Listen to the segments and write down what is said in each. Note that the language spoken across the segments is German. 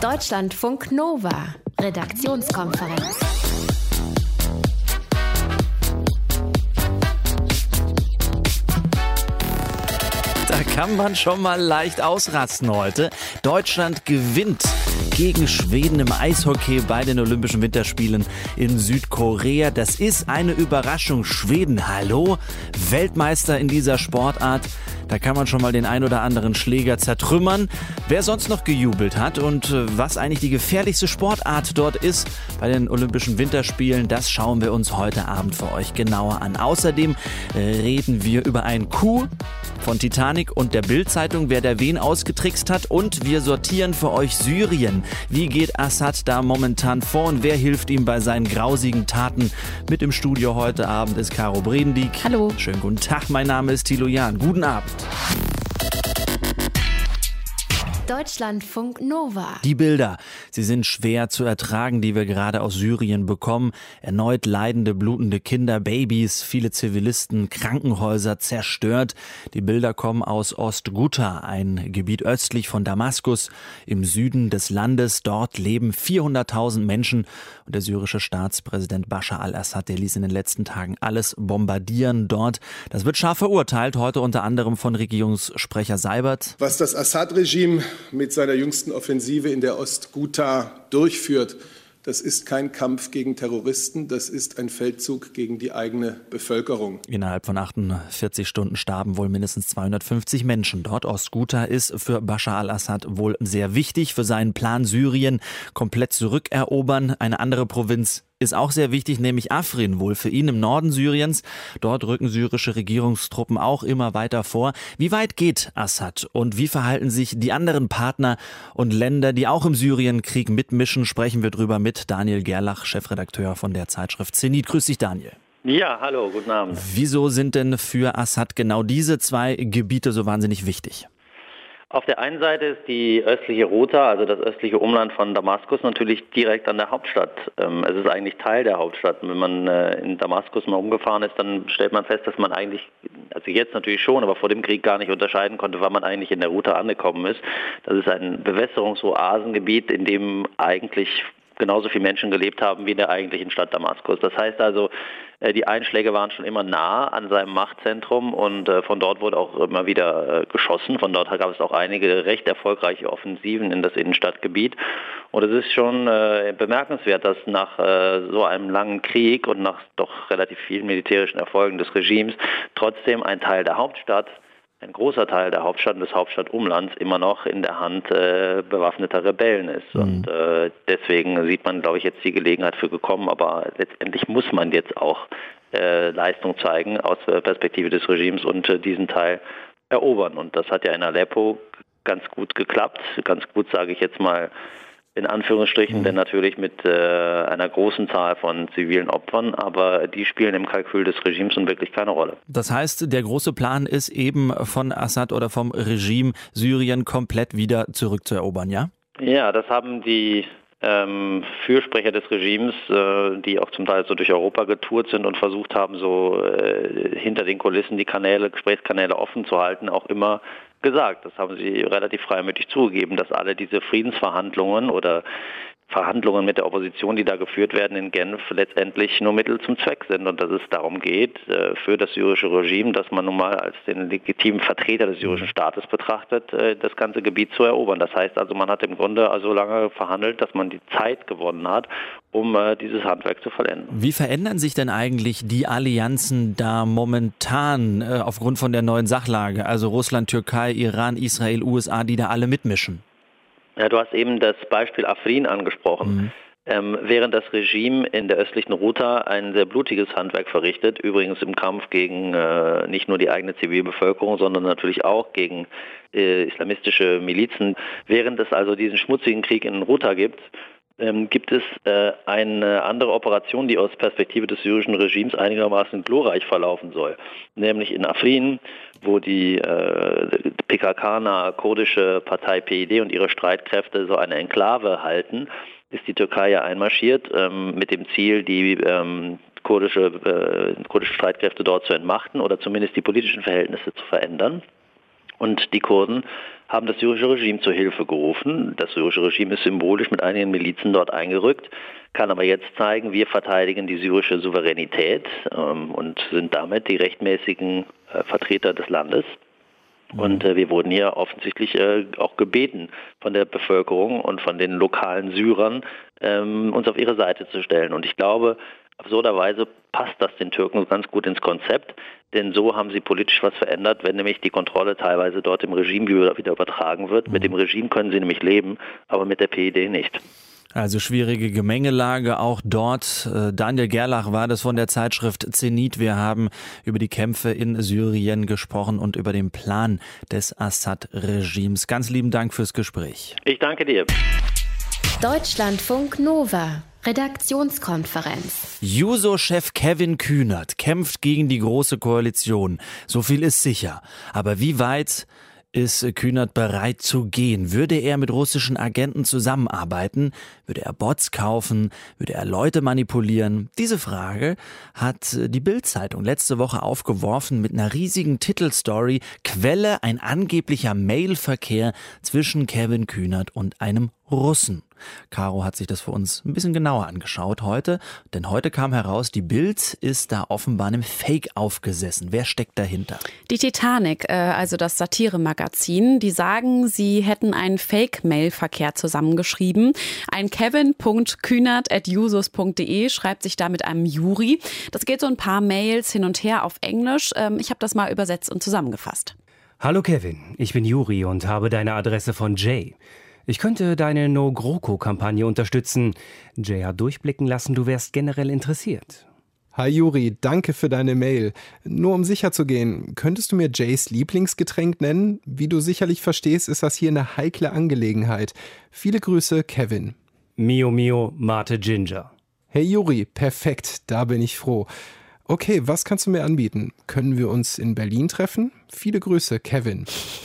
Deutschlandfunk Nova, Redaktionskonferenz. Da kann man schon mal leicht ausrasten heute. Deutschland gewinnt gegen Schweden im Eishockey bei den Olympischen Winterspielen in Südkorea. Das ist eine Überraschung. Schweden, hallo? Weltmeister in dieser Sportart. Da kann man schon mal den ein oder anderen Schläger zertrümmern. Wer sonst noch gejubelt hat und äh, was eigentlich die gefährlichste Sportart dort ist bei den Olympischen Winterspielen, das schauen wir uns heute Abend für euch genauer an. Außerdem äh, reden wir über ein Coup von Titanic und der Bild-Zeitung, wer der wen ausgetrickst hat. Und wir sortieren für euch Syrien. Wie geht Assad da momentan vor und wer hilft ihm bei seinen grausigen Taten? Mit im Studio heute Abend ist Caro Bredendieck. Hallo. Schönen guten Tag, mein Name ist Thilo Jahn. Guten Abend. Deutschlandfunk Nova. Die Bilder, sie sind schwer zu ertragen, die wir gerade aus Syrien bekommen. Erneut leidende, blutende Kinder, Babys, viele Zivilisten, Krankenhäuser zerstört. Die Bilder kommen aus Ostguta, ein Gebiet östlich von Damaskus im Süden des Landes. Dort leben 400.000 Menschen und der syrische Staatspräsident Bashar al-Assad, der ließ in den letzten Tagen alles bombardieren dort. Das wird scharf verurteilt, heute unter anderem von Regierungssprecher Seibert. Was das Assad-Regime mit seiner jüngsten Offensive in der Ostguta durchführt, das ist kein Kampf gegen Terroristen, das ist ein Feldzug gegen die eigene Bevölkerung. Innerhalb von 48 Stunden starben wohl mindestens 250 Menschen dort. Ostguta ist für Bashar al-Assad wohl sehr wichtig für seinen Plan, Syrien komplett zurückerobern. Eine andere Provinz ist auch sehr wichtig, nämlich Afrin wohl für ihn im Norden Syriens. Dort rücken syrische Regierungstruppen auch immer weiter vor. Wie weit geht Assad und wie verhalten sich die anderen Partner und Länder, die auch im Syrienkrieg mitmischen? Sprechen wir drüber mit Daniel Gerlach, Chefredakteur von der Zeitschrift Zenit. Grüß dich, Daniel. Ja, hallo, guten Abend. Wieso sind denn für Assad genau diese zwei Gebiete so wahnsinnig wichtig? Auf der einen Seite ist die östliche Rota, also das östliche Umland von Damaskus, natürlich direkt an der Hauptstadt. Ähm, es ist eigentlich Teil der Hauptstadt. Wenn man äh, in Damaskus mal umgefahren ist, dann stellt man fest, dass man eigentlich, also jetzt natürlich schon, aber vor dem Krieg gar nicht unterscheiden konnte, wann man eigentlich in der Rota angekommen ist. Das ist ein Bewässerungsoasengebiet, in dem eigentlich genauso viele Menschen gelebt haben wie in der eigentlichen Stadt Damaskus. Das heißt also, äh, die Einschläge waren schon immer nah an seinem Machtzentrum und äh, von dort wurde auch immer wieder äh, geschossen. Von dort gab es auch einige recht erfolgreiche Offensiven in das Innenstadtgebiet. Und es ist schon bemerkenswert, dass nach so einem langen Krieg und nach doch relativ vielen militärischen Erfolgen des Regimes trotzdem ein Teil der Hauptstadt ein großer Teil der Hauptstadt und des Hauptstadtumlands immer noch in der Hand äh, bewaffneter Rebellen ist. Mhm. Und äh, deswegen sieht man, glaube ich, jetzt die Gelegenheit für gekommen, aber letztendlich muss man jetzt auch äh, Leistung zeigen aus Perspektive des Regimes und äh, diesen Teil erobern. Und das hat ja in Aleppo ganz gut geklappt. Ganz gut, sage ich jetzt mal, in Anführungsstrichen, mhm. denn natürlich mit äh, einer großen Zahl von zivilen Opfern, aber die spielen im Kalkül des Regimes nun wirklich keine Rolle. Das heißt, der große Plan ist eben von Assad oder vom Regime Syrien komplett wieder zurückzuerobern, ja? Ja, das haben die ähm, Fürsprecher des Regimes, äh, die auch zum Teil so durch Europa getourt sind und versucht haben, so äh, hinter den Kulissen die Kanäle, Gesprächskanäle offen zu halten, auch immer gesagt. Das haben sie relativ freimütig zugegeben, dass alle diese Friedensverhandlungen oder Verhandlungen mit der Opposition, die da geführt werden in Genf, letztendlich nur Mittel zum Zweck sind und dass es darum geht, äh, für das syrische Regime, das man nun mal als den legitimen Vertreter des syrischen Staates betrachtet, äh, das ganze Gebiet zu erobern. Das heißt also, man hat im Grunde so lange verhandelt, dass man die Zeit gewonnen hat, um äh, dieses Handwerk zu vollenden. Wie verändern sich denn eigentlich die Allianzen da momentan aufgrund von der neuen Sachlage? Also Russland, Türkei, Iran, Israel, USA, die da alle mitmischen? Ja, du hast eben das Beispiel Afrin angesprochen. Mhm. Ähm, während das Regime in der östlichen Ruta ein sehr blutiges Handwerk verrichtet, übrigens im Kampf gegen äh, nicht nur die eigene Zivilbevölkerung, sondern natürlich auch gegen äh, islamistische Milizen, während es also diesen schmutzigen Krieg in Ruta gibt, ähm, gibt es äh, eine andere Operation, die aus Perspektive des syrischen Regimes einigermaßen glorreich verlaufen soll. Nämlich in Afrin, wo die äh, PKK-nahe kurdische Partei PID und ihre Streitkräfte so eine Enklave halten, ist die Türkei ja einmarschiert ähm, mit dem Ziel, die ähm, kurdische, äh, kurdische Streitkräfte dort zu entmachten oder zumindest die politischen Verhältnisse zu verändern. Und die Kurden haben das syrische Regime zur Hilfe gerufen. Das syrische Regime ist symbolisch mit einigen Milizen dort eingerückt, kann aber jetzt zeigen, wir verteidigen die syrische Souveränität ähm, und sind damit die rechtmäßigen Vertreter des Landes. Und äh, wir wurden hier offensichtlich äh, auch gebeten von der Bevölkerung und von den lokalen Syrern, ähm, uns auf ihre Seite zu stellen. Und ich glaube, absurderweise passt das den Türken ganz gut ins Konzept, denn so haben sie politisch was verändert, wenn nämlich die Kontrolle teilweise dort im Regime wieder übertragen wird. Mit dem Regime können sie nämlich leben, aber mit der PID nicht. Also schwierige Gemengelage auch dort. Äh, Daniel Gerlach war das von der Zeitschrift Zenit. Wir haben über die Kämpfe in Syrien gesprochen und über den Plan des Assad-Regimes. Ganz lieben Dank fürs Gespräch. Ich danke dir. Deutschlandfunk Nova. Redaktionskonferenz. Juso-Chef Kevin Kühnert kämpft gegen die Große Koalition. So viel ist sicher. Aber wie weit ist Kühnert bereit zu gehen? Würde er mit russischen Agenten zusammenarbeiten? Würde er Bots kaufen? Würde er Leute manipulieren? Diese Frage hat die Bild-Zeitung letzte Woche aufgeworfen mit einer riesigen Titelstory. Quelle ein angeblicher Mailverkehr zwischen Kevin Kühnert und einem Russen. Caro hat sich das für uns ein bisschen genauer angeschaut heute, denn heute kam heraus, die Bild ist da offenbar einem Fake aufgesessen. Wer steckt dahinter? Die Titanic, äh, also das Satire-Magazin, die sagen, sie hätten einen Fake-Mail-Verkehr zusammengeschrieben. Ein kevin.kühnert.jusos.de schreibt sich da mit einem Juri. Das geht so ein paar Mails hin und her auf Englisch. Ähm, ich habe das mal übersetzt und zusammengefasst. Hallo Kevin, ich bin Juri und habe deine Adresse von Jay. Ich könnte deine No-GroKo-Kampagne unterstützen. Jay hat durchblicken lassen, du wärst generell interessiert. Hi Juri, danke für deine Mail. Nur um sicher zu gehen, könntest du mir Jays Lieblingsgetränk nennen? Wie du sicherlich verstehst, ist das hier eine heikle Angelegenheit. Viele Grüße, Kevin. Mio Mio Mate Ginger. Hey Juri, perfekt, da bin ich froh. Okay, was kannst du mir anbieten? Können wir uns in Berlin treffen? Viele Grüße, Kevin.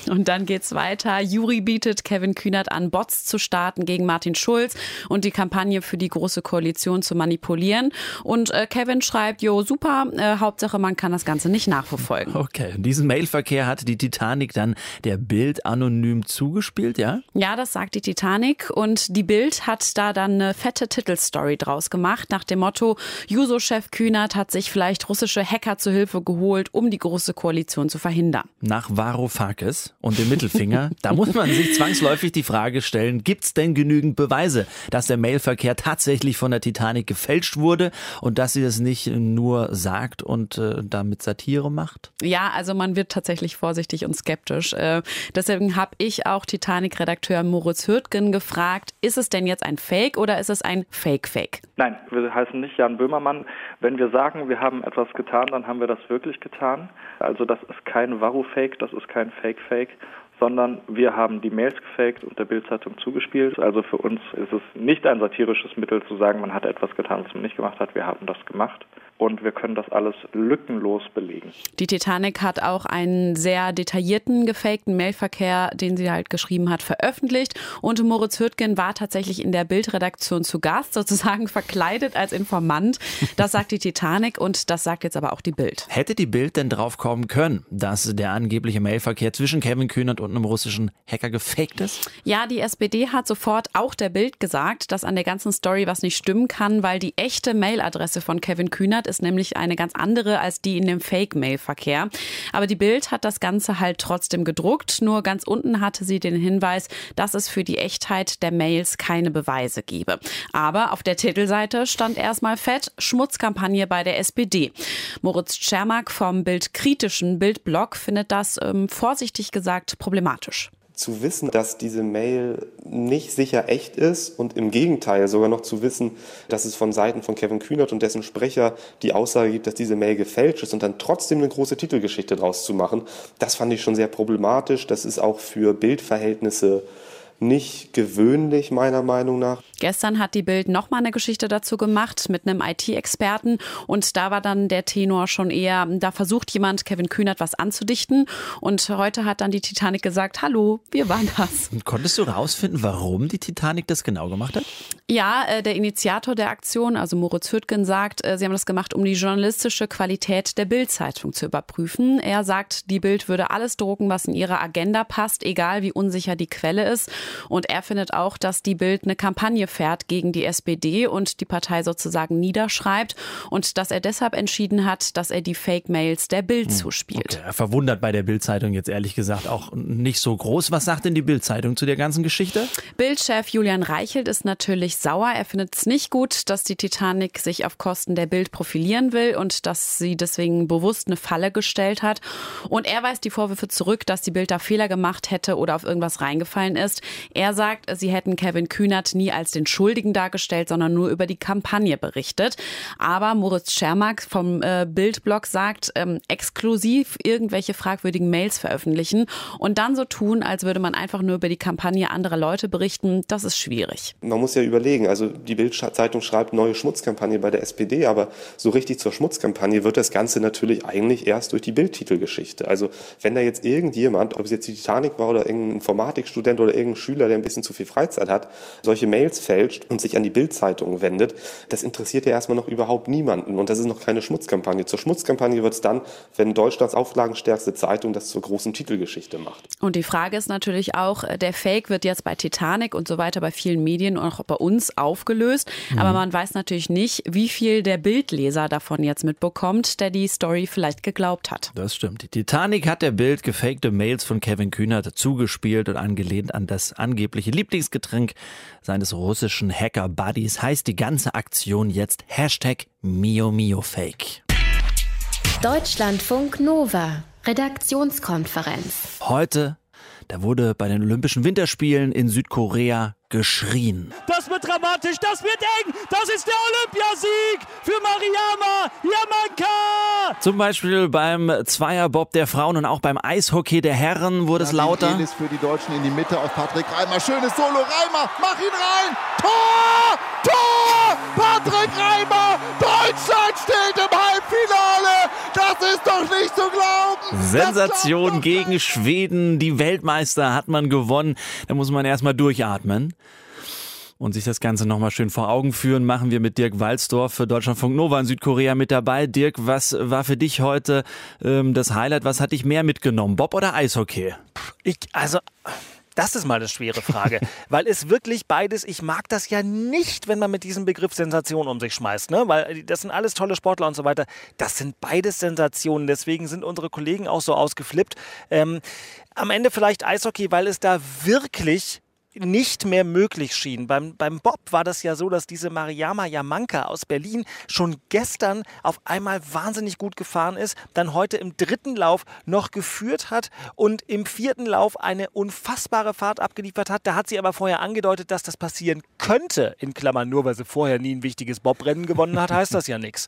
Und dann geht's weiter. Juri bietet Kevin Kühnert an, Bots zu starten gegen Martin Schulz und die Kampagne für die Große Koalition zu manipulieren. Und äh, Kevin schreibt, jo, super, äh, Hauptsache man kann das Ganze nicht nachverfolgen. Okay, und diesen Mailverkehr hat die Titanic dann der Bild anonym zugespielt, ja? Ja, das sagt die Titanic. Und die Bild hat da dann eine fette Titelstory draus gemacht, nach dem Motto, Juso-Chef Kühnert hat sich vielleicht russische Hacker zu Hilfe geholt, um die Große Koalition zu verhindern. Kinder. Nach Varoufakis und dem Mittelfinger, da muss man sich zwangsläufig die Frage stellen, gibt es denn genügend Beweise, dass der Mailverkehr tatsächlich von der Titanic gefälscht wurde und dass sie das nicht nur sagt und äh, damit Satire macht? Ja, also man wird tatsächlich vorsichtig und skeptisch. Äh, deswegen habe ich auch Titanic-Redakteur Moritz Hürtgen gefragt, ist es denn jetzt ein Fake oder ist es ein Fake-Fake? Nein, wir heißen nicht Jan Böhmermann. Wenn wir sagen, wir haben etwas getan, dann haben wir das wirklich getan. Also das ist kein Varu-Fake, das ist kein Fake-Fake, sondern wir haben die Mails gefaked und der Bildzeitung zugespielt. Also für uns ist es nicht ein satirisches Mittel zu sagen, man hat etwas getan, was man nicht gemacht hat. Wir haben das gemacht und wir können das alles lückenlos belegen. Die Titanic hat auch einen sehr detaillierten, gefakten Mailverkehr, den sie halt geschrieben hat, veröffentlicht. Und Moritz Hürtgen war tatsächlich in der Bildredaktion zu Gast, sozusagen verkleidet als Informant. Das sagt die Titanic und das sagt jetzt aber auch die Bild. Hätte die Bild denn drauf kommen können, dass der angebliche Mailverkehr zwischen Kevin Kühnert und einem russischen Hacker gefaked ist? Ja, die SPD hat sofort auch der Bild gesagt, dass an der ganzen Story was nicht stimmen kann, weil die echte Mailadresse von Kevin Kühnert ist nämlich eine ganz andere als die in dem Fake-Mail-Verkehr. Aber die Bild hat das Ganze halt trotzdem gedruckt. Nur ganz unten hatte sie den Hinweis, dass es für die Echtheit der Mails keine Beweise gebe. Aber auf der Titelseite stand erstmal fett Schmutzkampagne bei der SPD. Moritz Czermak vom bildkritischen Bildblog findet das ähm, vorsichtig gesagt problematisch zu wissen, dass diese Mail nicht sicher echt ist und im Gegenteil sogar noch zu wissen, dass es von Seiten von Kevin Kühnert und dessen Sprecher die Aussage gibt, dass diese Mail gefälscht ist und dann trotzdem eine große Titelgeschichte draus zu machen, das fand ich schon sehr problematisch. Das ist auch für Bildverhältnisse nicht gewöhnlich, meiner Meinung nach. Gestern hat die Bild nochmal eine Geschichte dazu gemacht mit einem IT-Experten und da war dann der Tenor schon eher, da versucht jemand Kevin Kühnert was anzudichten und heute hat dann die Titanic gesagt, hallo, wir waren das. Und konntest du rausfinden, warum die Titanic das genau gemacht hat? Ja, äh, der Initiator der Aktion, also Moritz Hüttgen, sagt, äh, sie haben das gemacht, um die journalistische Qualität der Bild-Zeitung zu überprüfen. Er sagt, die Bild würde alles drucken, was in ihre Agenda passt, egal wie unsicher die Quelle ist. Und er findet auch, dass die Bild eine Kampagne fährt gegen die SPD und die Partei sozusagen niederschreibt und dass er deshalb entschieden hat, dass er die Fake-Mails der Bild hm, zuspielt. Okay. Verwundert bei der Bild-Zeitung jetzt ehrlich gesagt auch nicht so groß. Was sagt denn die Bild-Zeitung zu der ganzen Geschichte? Bild-Chef Julian Reichelt ist natürlich sauer. Er findet es nicht gut, dass die Titanic sich auf Kosten der Bild profilieren will und dass sie deswegen bewusst eine Falle gestellt hat. Und er weist die Vorwürfe zurück, dass die Bild da Fehler gemacht hätte oder auf irgendwas reingefallen ist. Er sagt, sie hätten Kevin Kühnert nie als den Schuldigen dargestellt, sondern nur über die Kampagne berichtet. Aber Moritz Schermack vom äh, Bildblog sagt, ähm, exklusiv irgendwelche fragwürdigen Mails veröffentlichen und dann so tun, als würde man einfach nur über die Kampagne anderer Leute berichten, das ist schwierig. Man muss ja überlegen, also die Bild-Zeitung schreibt neue Schmutzkampagne bei der SPD, aber so richtig zur Schmutzkampagne wird das Ganze natürlich eigentlich erst durch die Bildtitelgeschichte. Also wenn da jetzt irgendjemand, ob es jetzt die Titanic war oder irgendein Informatikstudent oder irgendein Schüler, der ein bisschen zu viel Freizeit hat, solche Mails fälscht und sich an die Bildzeitung wendet, das interessiert ja erstmal noch überhaupt niemanden. Und das ist noch keine Schmutzkampagne. Zur Schmutzkampagne wird es dann, wenn Deutschlands auflagenstärkste Zeitung das zur großen Titelgeschichte macht. Und die Frage ist natürlich auch, äh, der Fake wird jetzt bei Titanic und so weiter bei vielen Medien und auch bei uns aufgelöst. Mhm. Aber man weiß natürlich nicht, wie viel der Bildleser davon jetzt mitbekommt, der die Story vielleicht geglaubt hat. Das stimmt. Die Titanic hat der Bild gefakte Mails von Kevin Kühnert zugespielt und angelehnt an das angebliche Lieblingsgetränk seines russischen Hacker-Buddies heißt die ganze Aktion jetzt Hashtag MioMioFake. Deutschlandfunk Nova, Redaktionskonferenz. Heute, da wurde bei den Olympischen Winterspielen in Südkorea geschrien. Das wird dramatisch, das wird eng. Das ist der Olympiasieg für Mariama Yamanka. Zum Beispiel beim Zweierbob der Frauen und auch beim Eishockey der Herren wurde es lauter. Ist für die Deutschen in die Mitte auf Patrick Reimer. Schönes Solo. Reimer, mach ihn rein. Tor! Tor! Patrick Reimer! Deutschland steht im Halbfinale! Das ist doch nicht zu glauben! Sensation gegen Schweden. Die Weltmeister hat man gewonnen. Da muss man erstmal durchatmen und sich das Ganze nochmal schön vor Augen führen, machen wir mit Dirk Walzdorf für Deutschlandfunk Nova in Südkorea mit dabei. Dirk, was war für dich heute ähm, das Highlight? Was hat dich mehr mitgenommen, Bob oder Eishockey? Ich, also, das ist mal eine schwere Frage, weil es wirklich beides, ich mag das ja nicht, wenn man mit diesem Begriff Sensation um sich schmeißt, ne? weil das sind alles tolle Sportler und so weiter. Das sind beides Sensationen, deswegen sind unsere Kollegen auch so ausgeflippt. Ähm, am Ende vielleicht Eishockey, weil es da wirklich nicht mehr möglich schien. Beim, beim Bob war das ja so, dass diese Mariama Yamanka aus Berlin schon gestern auf einmal wahnsinnig gut gefahren ist, dann heute im dritten Lauf noch geführt hat und im vierten Lauf eine unfassbare Fahrt abgeliefert hat. Da hat sie aber vorher angedeutet, dass das passieren könnte, in Klammern nur, weil sie vorher nie ein wichtiges Bobrennen gewonnen hat, heißt das ja nichts.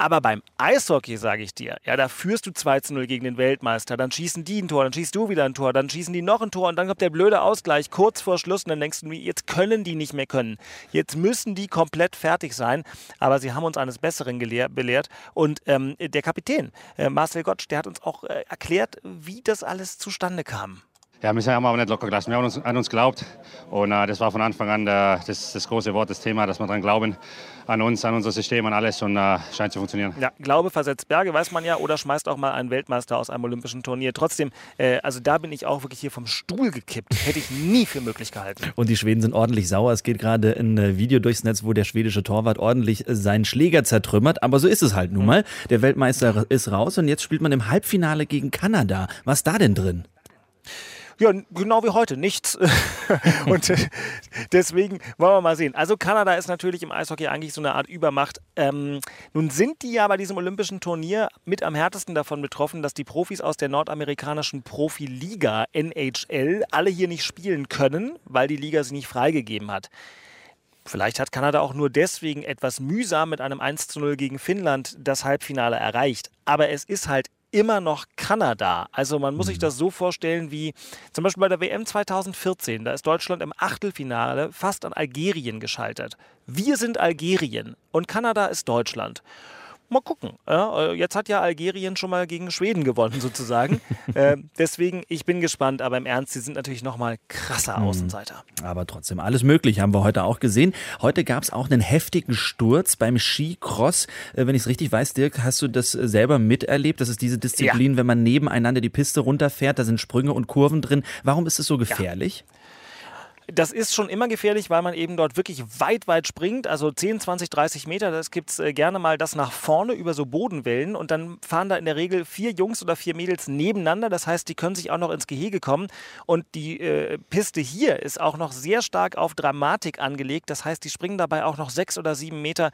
Aber beim Eishockey, sage ich dir, ja, da führst du 2 zu 0 gegen den Weltmeister, dann schießen die ein Tor, dann schießt du wieder ein Tor, dann schießen die noch ein Tor und dann kommt der blöde Ausgleich kurz vor Schluss und dann denkst du, jetzt können die nicht mehr können. Jetzt müssen die komplett fertig sein. Aber sie haben uns eines Besseren belehrt. Und ähm, der Kapitän, äh, Marcel Gottsch, der hat uns auch äh, erklärt, wie das alles zustande kam. Ja, wir haben aber nicht locker gelassen. Wir haben uns, an uns geglaubt. Und äh, das war von Anfang an der, das, das, große Wort, das Thema, dass wir daran glauben, an uns, an unser System, an alles und äh, scheint zu funktionieren. Ja, Glaube versetzt Berge, weiß man ja, oder schmeißt auch mal einen Weltmeister aus einem olympischen Turnier. Trotzdem, äh, also da bin ich auch wirklich hier vom Stuhl gekippt. Hätte ich nie für möglich gehalten. Und die Schweden sind ordentlich sauer. Es geht gerade ein äh, Video durchs Netz, wo der schwedische Torwart ordentlich äh, seinen Schläger zertrümmert. Aber so ist es halt nun mal. Der Weltmeister ist raus und jetzt spielt man im Halbfinale gegen Kanada. Was da denn drin? Ja, genau wie heute, nichts. und äh, deswegen wollen wir mal sehen. Also Kanada ist natürlich im Eishockey eigentlich so eine Art Übermacht. Ähm, nun sind die ja bei diesem olympischen Turnier mit am härtesten davon betroffen, dass die Profis aus der nordamerikanischen Profiliga NHL alle hier nicht spielen können, weil die Liga sie nicht freigegeben hat. Vielleicht hat Kanada auch nur deswegen etwas mühsam mit einem 1 zu 0 gegen Finnland das Halbfinale erreicht. Aber es ist halt immer noch Kanada. Also man muss sich das so vorstellen wie zum Beispiel bei der WM 2014. Da ist Deutschland im Achtelfinale fast an Algerien gescheitert. Wir sind Algerien und Kanada ist Deutschland mal gucken. Ja, äh, jetzt hat ja Algerien schon mal gegen Schweden gewonnen, sozusagen. äh, deswegen, ich bin gespannt, aber im Ernst, sie sind natürlich noch mal krasser mhm. Außenseiter. Aber trotzdem, alles möglich, haben wir heute auch gesehen. Heute gab es auch einen heftigen Sturz beim Skicross. Äh, wenn ich es richtig weiß, Dirk, hast du das selber miterlebt? Das ist diese Disziplin, ja. wenn man nebeneinander die Piste runterfährt, da sind Sprünge und Kurven drin. Warum ist es so gefährlich? Ja. Das ist schon immer gefährlich, weil man eben dort wirklich weit, weit springt. Also 10, 20, 30 Meter. Das gibt es äh, gerne mal das nach vorne über so Bodenwellen. Und dann fahren da in der Regel vier Jungs oder vier Mädels nebeneinander. Das heißt, die können sich auch noch ins Gehege kommen. Und die äh, Piste hier ist auch noch sehr stark auf Dramatik angelegt. Das heißt, die springen dabei auch noch sechs oder sieben Meter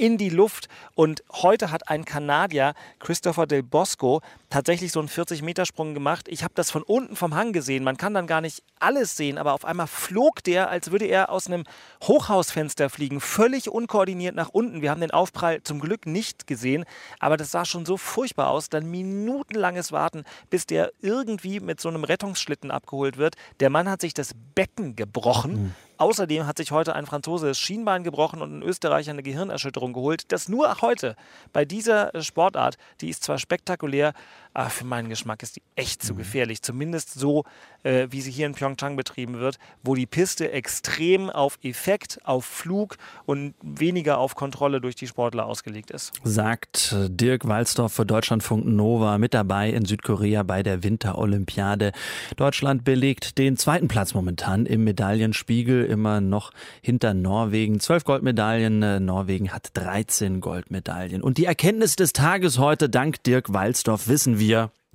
in die Luft. Und heute hat ein Kanadier, Christopher Del Bosco, tatsächlich so einen 40-Meter-Sprung gemacht. Ich habe das von unten vom Hang gesehen. Man kann dann gar nicht alles sehen, aber auf einmal flog der, als würde er aus einem Hochhausfenster fliegen, völlig unkoordiniert nach unten. Wir haben den Aufprall zum Glück nicht gesehen, aber das sah schon so furchtbar aus. Dann minutenlanges Warten, bis der irgendwie mit so einem Rettungsschlitten abgeholt wird. Der Mann hat sich das Becken gebrochen. Mhm. Außerdem hat sich heute ein Franzose das Schienbein gebrochen und ein Österreicher eine Gehirnerschütterung geholt. Das nur heute bei dieser Sportart, die ist zwar spektakulär, aber für meinen Geschmack ist die echt zu mhm. gefährlich. Zumindest so, äh, wie sie hier in Pyeongchang betrieben wird, wo die Piste extrem auf Effekt, auf Flug und weniger auf Kontrolle durch die Sportler ausgelegt ist. Sagt äh, Dirk Walzdorf für Deutschlandfunk Nova mit dabei in Südkorea bei der Winterolympiade. Deutschland belegt den zweiten Platz momentan im Medaillenspiegel, immer noch hinter Norwegen. Zwölf Goldmedaillen, äh, Norwegen hat 13 Goldmedaillen. Und die Erkenntnis des Tages heute, dank Dirk Walzdorf, wissen wir,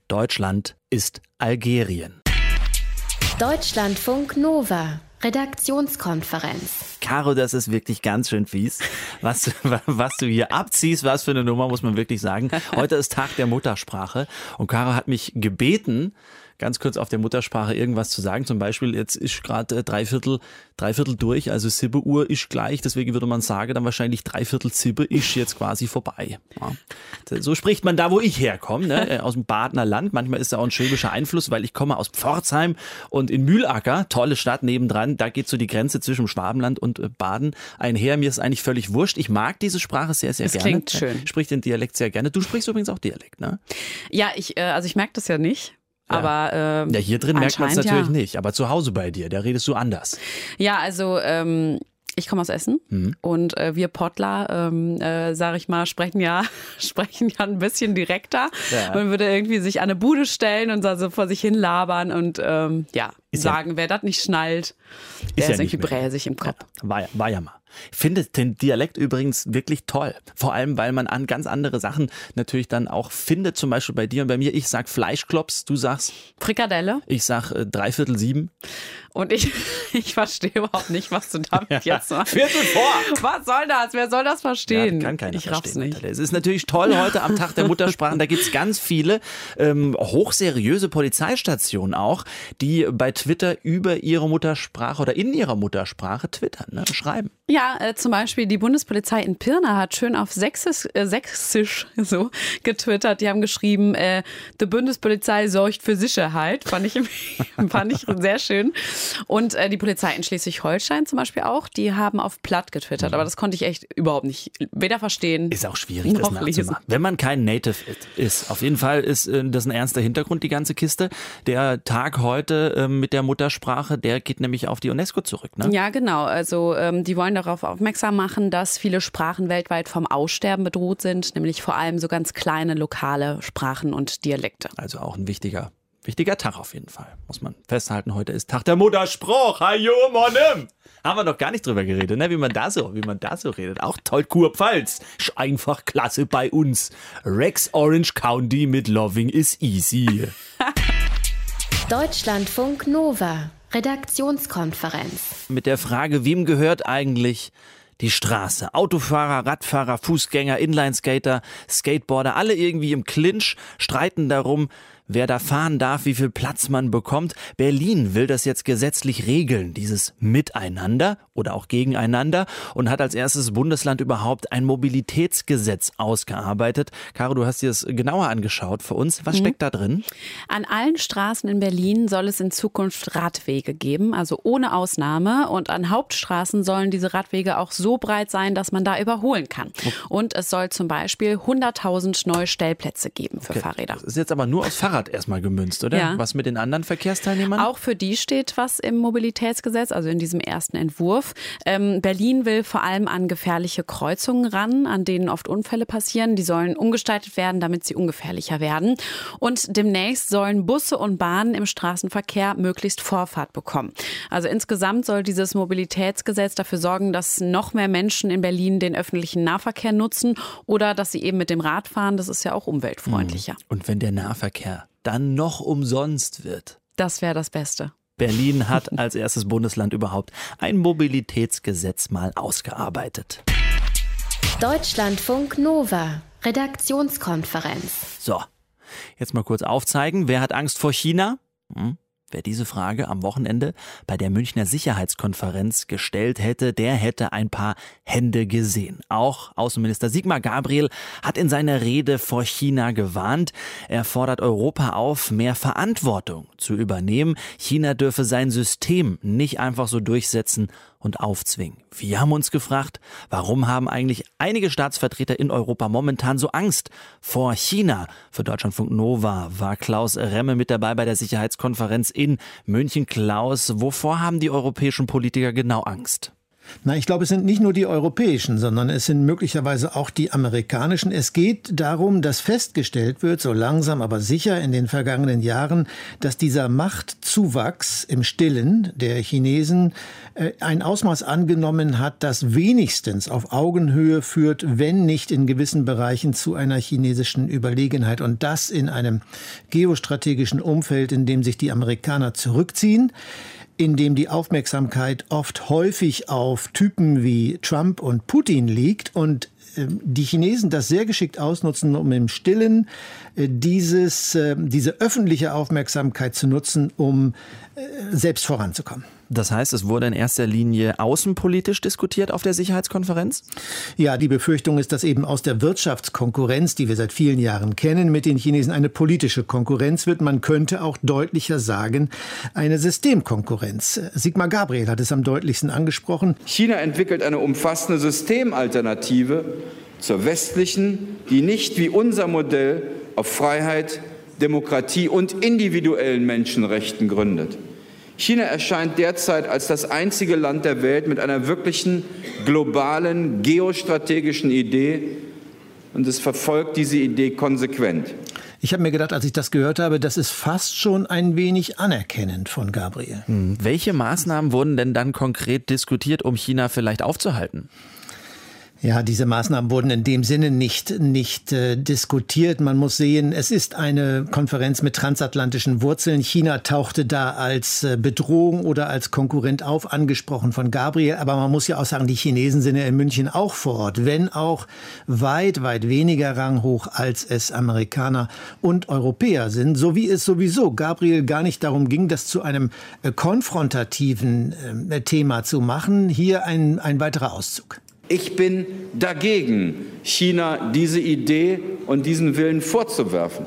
Deutschland ist Algerien. Deutschlandfunk Nova. Redaktionskonferenz. Caro, das ist wirklich ganz schön fies. Was, was du hier abziehst, was für eine Nummer, muss man wirklich sagen. Heute ist Tag der Muttersprache und Caro hat mich gebeten, ganz kurz auf der Muttersprache irgendwas zu sagen. Zum Beispiel, jetzt ist gerade äh, Dreiviertel, Dreiviertel durch, also Sibbe Uhr ist gleich, deswegen würde man sagen, dann wahrscheinlich Dreiviertel Sibbe ist jetzt quasi vorbei. Ja. So spricht man da, wo ich herkomme, ne? Äh, aus dem Badener Land. Manchmal ist da auch ein schwäbischer Einfluss, weil ich komme aus Pforzheim und in Mühlacker, tolle Stadt nebendran, da geht so die Grenze zwischen Schwabenland und äh, Baden einher. Mir ist eigentlich völlig wurscht. Ich mag diese Sprache sehr, sehr das gerne. Klingt schön. Sprich den Dialekt sehr gerne. Du sprichst übrigens auch Dialekt, ne? Ja, ich, also ich merke das ja nicht. Ja. Aber ähm, ja, hier drin merkt man es natürlich ja. nicht. Aber zu Hause bei dir, da redest du anders. Ja, also ähm, ich komme aus Essen mhm. und äh, wir Pottler, ähm, äh, sage ich mal, sprechen ja, sprechen ja ein bisschen direkter. Ja. Man würde irgendwie sich an eine Bude stellen und so vor sich hin labern und ähm, ja, ist sagen, ja, wer das nicht schnallt, der ist, ist irgendwie bräsig im Kopf. War, ja, war ja mal. Finde den Dialekt übrigens wirklich toll. Vor allem, weil man an ganz andere Sachen natürlich dann auch findet. Zum Beispiel bei dir und bei mir. Ich sag Fleischklops, du sagst Frikadelle. Ich sag äh, Dreiviertel sieben. Und ich, ich verstehe überhaupt nicht, was du damit ja, jetzt machst. Viertel vor. Was soll das? Wer soll das verstehen? Ja, kann keiner ich raff's nicht. Es ist natürlich toll heute am Tag der Muttersprachen. Da gibt es ganz viele ähm, hochseriöse Polizeistationen auch, die bei Twitter über ihre Muttersprache oder in ihrer Muttersprache twittern, ne, schreiben. Ja, äh, zum Beispiel die Bundespolizei in Pirna hat schön auf Sächsisch, äh, Sächsisch so getwittert. Die haben geschrieben, äh, die Bundespolizei sorgt für Sicherheit. Fand ich, fand ich sehr schön. Und äh, die Polizei in Schleswig-Holstein zum Beispiel auch, die haben auf Platt getwittert. Aber das konnte ich echt überhaupt nicht weder verstehen. Ist auch schwierig, das nachzumachen. Wenn man kein Native ist. Auf jeden Fall ist äh, das ein ernster Hintergrund, die ganze Kiste. Der Tag heute äh, mit der Muttersprache, der geht nämlich auf die UNESCO zurück. Ne? Ja, genau. Also ähm, die wollen darauf aufmerksam machen, dass viele Sprachen weltweit vom Aussterben bedroht sind, nämlich vor allem so ganz kleine lokale Sprachen und Dialekte. Also auch ein wichtiger Wichtiger Tag auf jeden Fall, muss man festhalten. Heute ist Tag der Mutterspruch. Hajo, Monem! Haben wir noch gar nicht drüber geredet, ne? wie man da so, wie man da so redet. Auch toll, Kurpfalz. Einfach klasse bei uns. Rex Orange County mit Loving is easy. Deutschlandfunk Nova. Redaktionskonferenz. Mit der Frage, wem gehört eigentlich die Straße. Autofahrer, Radfahrer, Fußgänger, Inlineskater, Skateboarder, alle irgendwie im Clinch, streiten darum, wer da fahren darf, wie viel Platz man bekommt. Berlin will das jetzt gesetzlich regeln, dieses Miteinander oder auch gegeneinander und hat als erstes Bundesland überhaupt ein Mobilitätsgesetz ausgearbeitet. Caro, du hast dir das genauer angeschaut für uns. Was mhm. steckt da drin? An allen Straßen in Berlin soll es in Zukunft Radwege geben, also ohne Ausnahme. Und an Hauptstraßen sollen diese Radwege auch so breit sein, dass man da überholen kann. Und es soll zum Beispiel 100.000 neue Stellplätze geben für okay. Fahrräder. Das ist jetzt aber nur aus Fahrrad erstmal gemünzt, oder? Ja. Was mit den anderen Verkehrsteilnehmern? Auch für die steht was im Mobilitätsgesetz, also in diesem ersten Entwurf. Ähm, Berlin will vor allem an gefährliche Kreuzungen ran, an denen oft Unfälle passieren. Die sollen umgestaltet werden, damit sie ungefährlicher werden. Und demnächst sollen Busse und Bahnen im Straßenverkehr möglichst Vorfahrt bekommen. Also insgesamt soll dieses Mobilitätsgesetz dafür sorgen, dass noch mehr Menschen in Berlin den öffentlichen Nahverkehr nutzen oder dass sie eben mit dem Rad fahren. Das ist ja auch umweltfreundlicher. Mhm. Und wenn der Nahverkehr dann noch umsonst wird. Das wäre das Beste. Berlin hat als erstes Bundesland überhaupt ein Mobilitätsgesetz mal ausgearbeitet. Deutschlandfunk Nova, Redaktionskonferenz. So, jetzt mal kurz aufzeigen, wer hat Angst vor China? Hm? Wer diese Frage am Wochenende bei der Münchner Sicherheitskonferenz gestellt hätte, der hätte ein paar Hände gesehen. Auch Außenminister Sigmar Gabriel hat in seiner Rede vor China gewarnt. Er fordert Europa auf, mehr Verantwortung zu übernehmen. China dürfe sein System nicht einfach so durchsetzen und aufzwingen. Wir haben uns gefragt, warum haben eigentlich einige Staatsvertreter in Europa momentan so Angst vor China? Für Deutschlandfunk Nova war Klaus Remme mit dabei bei der Sicherheitskonferenz in München. Klaus, wovor haben die europäischen Politiker genau Angst? Na, ich glaube, es sind nicht nur die europäischen, sondern es sind möglicherweise auch die amerikanischen. Es geht darum, dass festgestellt wird, so langsam aber sicher in den vergangenen Jahren, dass dieser Machtzuwachs im Stillen der Chinesen äh, ein Ausmaß angenommen hat, das wenigstens auf Augenhöhe führt, wenn nicht in gewissen Bereichen zu einer chinesischen Überlegenheit. Und das in einem geostrategischen Umfeld, in dem sich die Amerikaner zurückziehen in dem die Aufmerksamkeit oft häufig auf Typen wie Trump und Putin liegt und ähm, die Chinesen das sehr geschickt ausnutzen, um im Stillen äh, dieses, äh, diese öffentliche Aufmerksamkeit zu nutzen, um äh, selbst voranzukommen. Das heißt, es wurde in erster Linie außenpolitisch diskutiert auf der Sicherheitskonferenz? Ja, die Befürchtung ist, dass eben aus der Wirtschaftskonkurrenz, die wir seit vielen Jahren kennen, mit den Chinesen eine politische Konkurrenz wird. Man könnte auch deutlicher sagen, eine Systemkonkurrenz. Sigmar Gabriel hat es am deutlichsten angesprochen. China entwickelt eine umfassende Systemalternative zur westlichen, die nicht wie unser Modell auf Freiheit, Demokratie und individuellen Menschenrechten gründet. China erscheint derzeit als das einzige Land der Welt mit einer wirklichen globalen geostrategischen Idee und es verfolgt diese Idee konsequent. Ich habe mir gedacht, als ich das gehört habe, das ist fast schon ein wenig anerkennend von Gabriel. Hm. Welche Maßnahmen wurden denn dann konkret diskutiert, um China vielleicht aufzuhalten? Ja, diese Maßnahmen wurden in dem Sinne nicht, nicht äh, diskutiert. Man muss sehen, es ist eine Konferenz mit transatlantischen Wurzeln. China tauchte da als äh, Bedrohung oder als Konkurrent auf, angesprochen von Gabriel. Aber man muss ja auch sagen, die Chinesen sind ja in München auch vor Ort, wenn auch weit, weit weniger ranghoch, als es Amerikaner und Europäer sind. So wie es sowieso Gabriel gar nicht darum ging, das zu einem äh, konfrontativen äh, Thema zu machen. Hier ein, ein weiterer Auszug. Ich bin dagegen, China diese Idee und diesen Willen vorzuwerfen.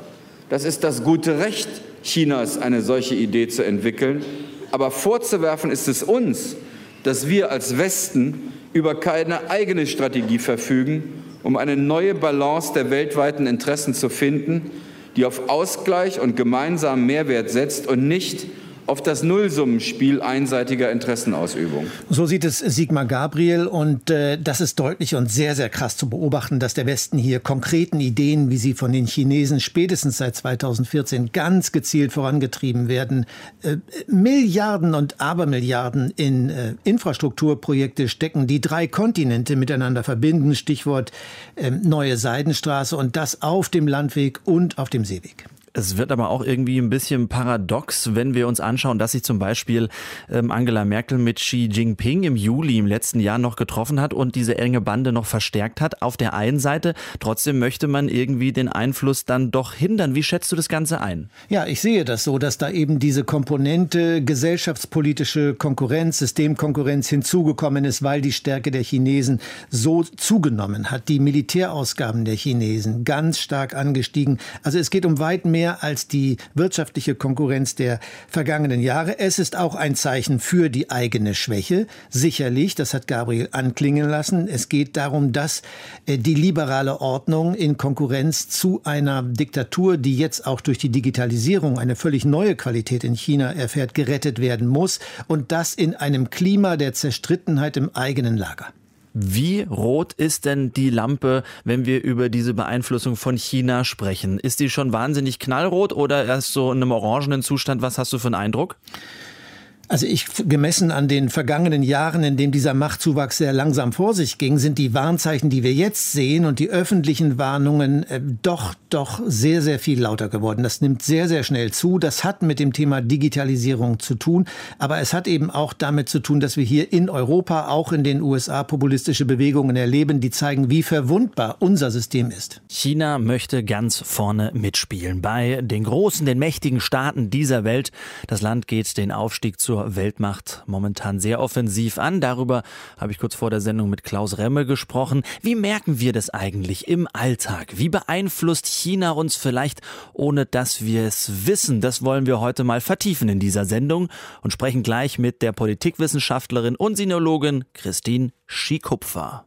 Das ist das gute Recht Chinas, eine solche Idee zu entwickeln. Aber vorzuwerfen ist es uns, dass wir als Westen über keine eigene Strategie verfügen, um eine neue Balance der weltweiten Interessen zu finden, die auf Ausgleich und gemeinsamen Mehrwert setzt und nicht auf das Nullsummenspiel einseitiger Interessenausübung. So sieht es Sigmar Gabriel und äh, das ist deutlich und sehr, sehr krass zu beobachten, dass der Westen hier konkreten Ideen, wie sie von den Chinesen spätestens seit 2014 ganz gezielt vorangetrieben werden, äh, Milliarden und Abermilliarden in äh, Infrastrukturprojekte stecken, die drei Kontinente miteinander verbinden, Stichwort ähm, neue Seidenstraße und das auf dem Landweg und auf dem Seeweg. Es wird aber auch irgendwie ein bisschen paradox, wenn wir uns anschauen, dass sich zum Beispiel ähm, Angela Merkel mit Xi Jinping im Juli im letzten Jahr noch getroffen hat und diese enge Bande noch verstärkt hat. Auf der einen Seite, trotzdem möchte man irgendwie den Einfluss dann doch hindern. Wie schätzt du das Ganze ein? Ja, ich sehe das so, dass da eben diese Komponente gesellschaftspolitische Konkurrenz, Systemkonkurrenz hinzugekommen ist, weil die Stärke der Chinesen so zugenommen hat. Die Militärausgaben der Chinesen ganz stark angestiegen. Also es geht um weit mehr mehr als die wirtschaftliche Konkurrenz der vergangenen Jahre. Es ist auch ein Zeichen für die eigene Schwäche. Sicherlich, das hat Gabriel anklingen lassen. Es geht darum, dass äh, die liberale Ordnung in Konkurrenz zu einer Diktatur, die jetzt auch durch die Digitalisierung eine völlig neue Qualität in China erfährt, gerettet werden muss. Und das in einem Klima der Zerstrittenheit im eigenen Lager. Wie rot ist denn die Lampe, wenn wir über diese Beeinflussung von China sprechen? Ist die schon wahnsinnig knallrot oder erst so in einem orangenen Zustand? Was hast du für einen Eindruck? Also ich gemessen an den vergangenen Jahren, in dem dieser Machtzuwachs sehr langsam vor sich ging, sind die Warnzeichen, die wir jetzt sehen und die öffentlichen Warnungen äh, doch doch sehr sehr viel lauter geworden. Das nimmt sehr sehr schnell zu. Das hat mit dem Thema Digitalisierung zu tun, aber es hat eben auch damit zu tun, dass wir hier in Europa, auch in den USA populistische Bewegungen erleben, die zeigen, wie verwundbar unser System ist. China möchte ganz vorne mitspielen bei den großen, den mächtigen Staaten dieser Welt. Das Land geht den Aufstieg zur Weltmacht momentan sehr offensiv an. Darüber habe ich kurz vor der Sendung mit Klaus Remme gesprochen. Wie merken wir das eigentlich im Alltag? Wie beeinflusst China uns vielleicht, ohne dass wir es wissen? Das wollen wir heute mal vertiefen in dieser Sendung und sprechen gleich mit der Politikwissenschaftlerin und Sinologin Christine Schikupfer.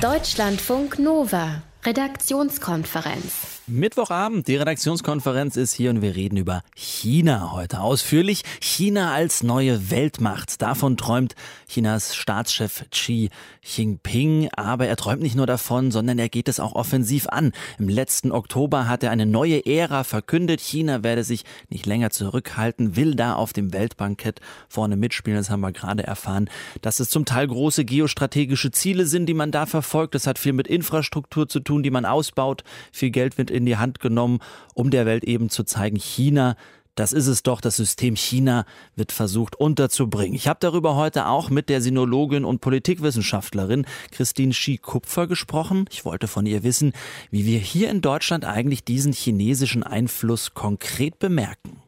Deutschlandfunk Nova, Redaktionskonferenz. Mittwochabend, die Redaktionskonferenz ist hier und wir reden über China heute ausführlich. China als neue Weltmacht. Davon träumt Chinas Staatschef Xi Jinping. Aber er träumt nicht nur davon, sondern er geht es auch offensiv an. Im letzten Oktober hat er eine neue Ära verkündet. China werde sich nicht länger zurückhalten, will da auf dem Weltbankett vorne mitspielen. Das haben wir gerade erfahren, dass es zum Teil große geostrategische Ziele sind, die man da verfolgt. Das hat viel mit Infrastruktur zu tun, die man ausbaut. Viel Geld wird in die Hand genommen, um der Welt eben zu zeigen, China das ist es doch, das System China wird versucht unterzubringen. Ich habe darüber heute auch mit der Sinologin und Politikwissenschaftlerin Christine Schie-Kupfer gesprochen. Ich wollte von ihr wissen, wie wir hier in Deutschland eigentlich diesen chinesischen Einfluss konkret bemerken.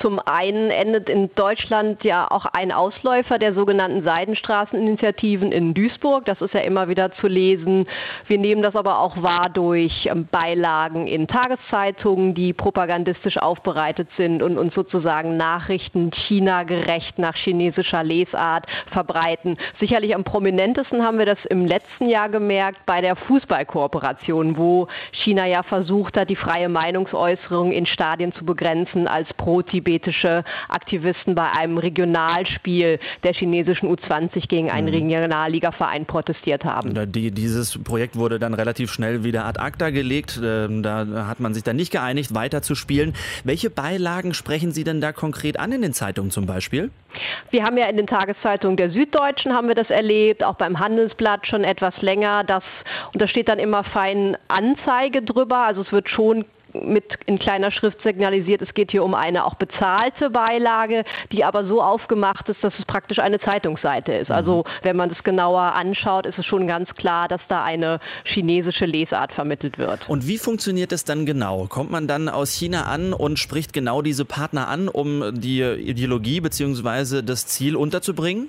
Zum einen endet in Deutschland ja auch ein Ausläufer der sogenannten Seidenstraßeninitiativen in Duisburg. Das ist ja immer wieder zu lesen. Wir nehmen das aber auch wahr durch ähm, Beilagen in Tageszeitungen, die propagandistisch aufbereitet sind und uns sozusagen Nachrichten China gerecht nach chinesischer Lesart verbreiten. Sicherlich am prominentesten haben wir das im letzten Jahr gemerkt bei der Fußballkooperation, wo China ja versucht hat, die freie Meinungsäußerung in Stadien zu begrenzen als pro-tibetische Aktivisten bei einem Regionalspiel der chinesischen U20 gegen einen mhm. Regionalligaverein protestiert haben. Die, dieses Projekt wurde dann relativ schnell wieder ad acta gelegt. Ähm, da hat man sich dann nicht geeinigt, weiter zu spielen. Welche Beilagen sprechen Sie denn da konkret an in den Zeitungen zum Beispiel? Wir haben ja in den Tageszeitungen der Süddeutschen haben wir das erlebt, auch beim Handelsblatt schon etwas länger. Das, und da steht dann immer fein Anzeige drüber. Also es wird schon mit in kleiner Schrift signalisiert, es geht hier um eine auch bezahlte Beilage, die aber so aufgemacht ist, dass es praktisch eine Zeitungsseite ist. Also mhm. wenn man das genauer anschaut, ist es schon ganz klar, dass da eine chinesische Lesart vermittelt wird. Und wie funktioniert es dann genau? Kommt man dann aus China an und spricht genau diese Partner an, um die Ideologie bzw. das Ziel unterzubringen?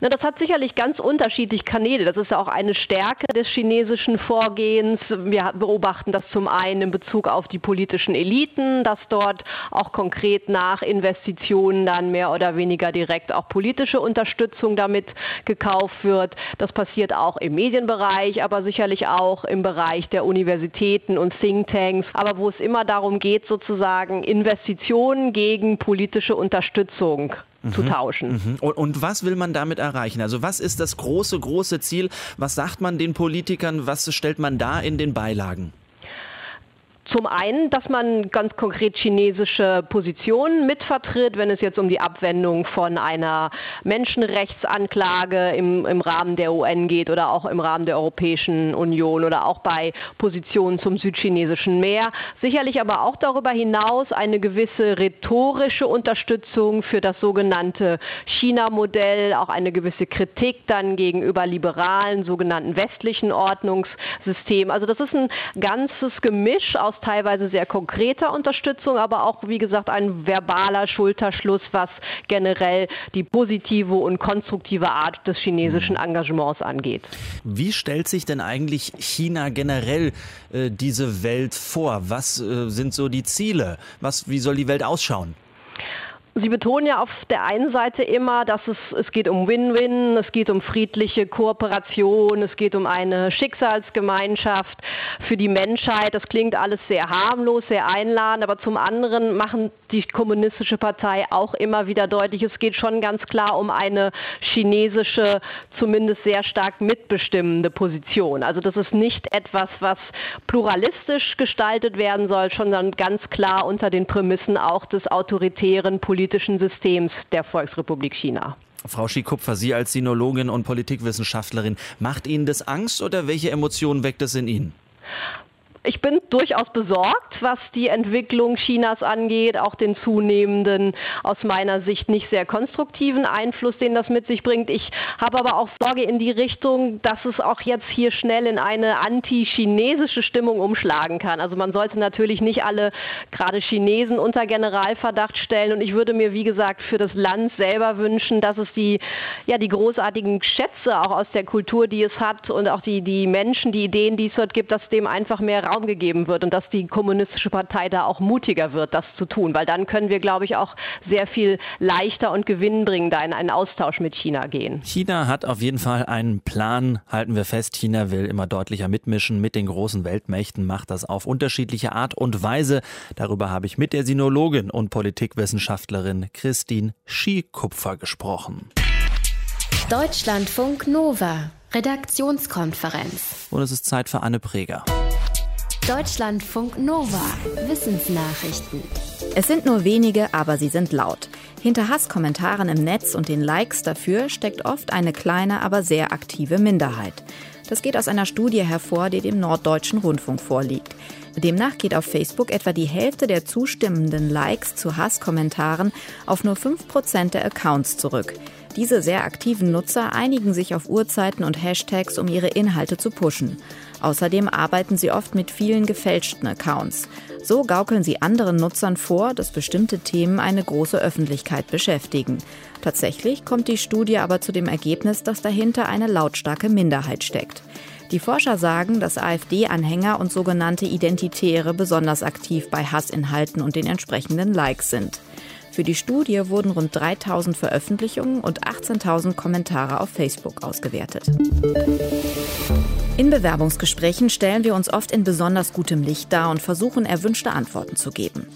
Na, das hat sicherlich ganz unterschiedliche Kanäle. Das ist ja auch eine Stärke des chinesischen Vorgehens. Wir beobachten das zum einen in Bezug auf die politischen Eliten, dass dort auch konkret nach Investitionen dann mehr oder weniger direkt auch politische Unterstützung damit gekauft wird. Das passiert auch im Medienbereich, aber sicherlich auch im Bereich der Universitäten und Thinktanks. Aber wo es immer darum geht, sozusagen Investitionen gegen politische Unterstützung mhm. zu tauschen. Mhm. Und, und, was will man damit erreichen? Also was ist das große, große Ziel? Was sagt man den Politikern? Was stellt man da in den Beilagen? Zum einen, dass man ganz konkret chinesische Positionen mitvertritt, wenn es jetzt um die Abwendung von einer Menschenrechtsanklage im, im Rahmen der UN geht oder auch im Rahmen der Europäischen Union oder auch bei Positionen zum südchinesischen Meer. Sicherlich aber auch darüber hinaus eine gewisse rhetorische Unterstützung für das sogenannte China-Modell, auch eine gewisse Kritik dann gegenüber liberalen, sogenannten westlichen Ordnungssystemen. Also das ist ein ganzes Gemisch aus teilweise sehr konkreter Unterstützung, aber auch, wie gesagt, ein verbaler Schulterschluss, was generell die positive und konstruktive Art des chinesischen mhm. Engagements angeht. Wie stellt sich denn eigentlich China generell äh, diese Welt vor? Was äh, sind so die Ziele? Was, wie soll die Welt ausschauen? Sie betonen ja auf der einen Seite immer, dass es, es geht um Win-Win, es geht um friedliche Kooperation, es geht um eine Schicksalsgemeinschaft für die Menschheit. Das klingt alles sehr harmlos, sehr einladend, aber zum anderen machen die kommunistische Partei auch immer wieder deutlich, es geht schon ganz klar um eine chinesische, zumindest sehr stark mitbestimmende Position. Also das ist nicht etwas, was pluralistisch gestaltet werden soll, sondern ganz klar unter den Prämissen auch des autoritären politischen politischen Systems der Volksrepublik China. Frau Schikupfer, Sie als Sinologin und Politikwissenschaftlerin, macht Ihnen das Angst oder welche Emotionen weckt es in Ihnen? Ich bin durchaus besorgt, was die Entwicklung Chinas angeht, auch den zunehmenden, aus meiner Sicht nicht sehr konstruktiven Einfluss, den das mit sich bringt. Ich habe aber auch Sorge in die Richtung, dass es auch jetzt hier schnell in eine anti-chinesische Stimmung umschlagen kann. Also man sollte natürlich nicht alle gerade Chinesen unter Generalverdacht stellen und ich würde mir, wie gesagt, für das Land selber wünschen, dass es die, ja, die großartigen Schätze auch aus der Kultur, die es hat und auch die, die Menschen, die Ideen, die es dort gibt, dass dem einfach mehr Raum gegeben wird und dass die kommunistische Partei da auch mutiger wird, das zu tun, weil dann können wir, glaube ich, auch sehr viel leichter und gewinnbringender in einen Austausch mit China gehen. China hat auf jeden Fall einen Plan, halten wir fest. China will immer deutlicher mitmischen mit den großen Weltmächten, macht das auf unterschiedliche Art und Weise. Darüber habe ich mit der Sinologin und Politikwissenschaftlerin Christine Schiekupfer gesprochen. Deutschlandfunk Nova, Redaktionskonferenz. Und es ist Zeit für Anne Preger. Deutschlandfunk Nova. Wissensnachrichten. Es sind nur wenige, aber sie sind laut. Hinter Hasskommentaren im Netz und den Likes dafür steckt oft eine kleine, aber sehr aktive Minderheit. Das geht aus einer Studie hervor, die dem Norddeutschen Rundfunk vorliegt. Demnach geht auf Facebook etwa die Hälfte der zustimmenden Likes zu Hasskommentaren auf nur 5% der Accounts zurück. Diese sehr aktiven Nutzer einigen sich auf Uhrzeiten und Hashtags, um ihre Inhalte zu pushen. Außerdem arbeiten sie oft mit vielen gefälschten Accounts. So gaukeln sie anderen Nutzern vor, dass bestimmte Themen eine große Öffentlichkeit beschäftigen. Tatsächlich kommt die Studie aber zu dem Ergebnis, dass dahinter eine lautstarke Minderheit steckt. Die Forscher sagen, dass AfD-Anhänger und sogenannte Identitäre besonders aktiv bei Hassinhalten und den entsprechenden Likes sind. Für die Studie wurden rund 3000 Veröffentlichungen und 18.000 Kommentare auf Facebook ausgewertet. In Bewerbungsgesprächen stellen wir uns oft in besonders gutem Licht dar und versuchen erwünschte Antworten zu geben.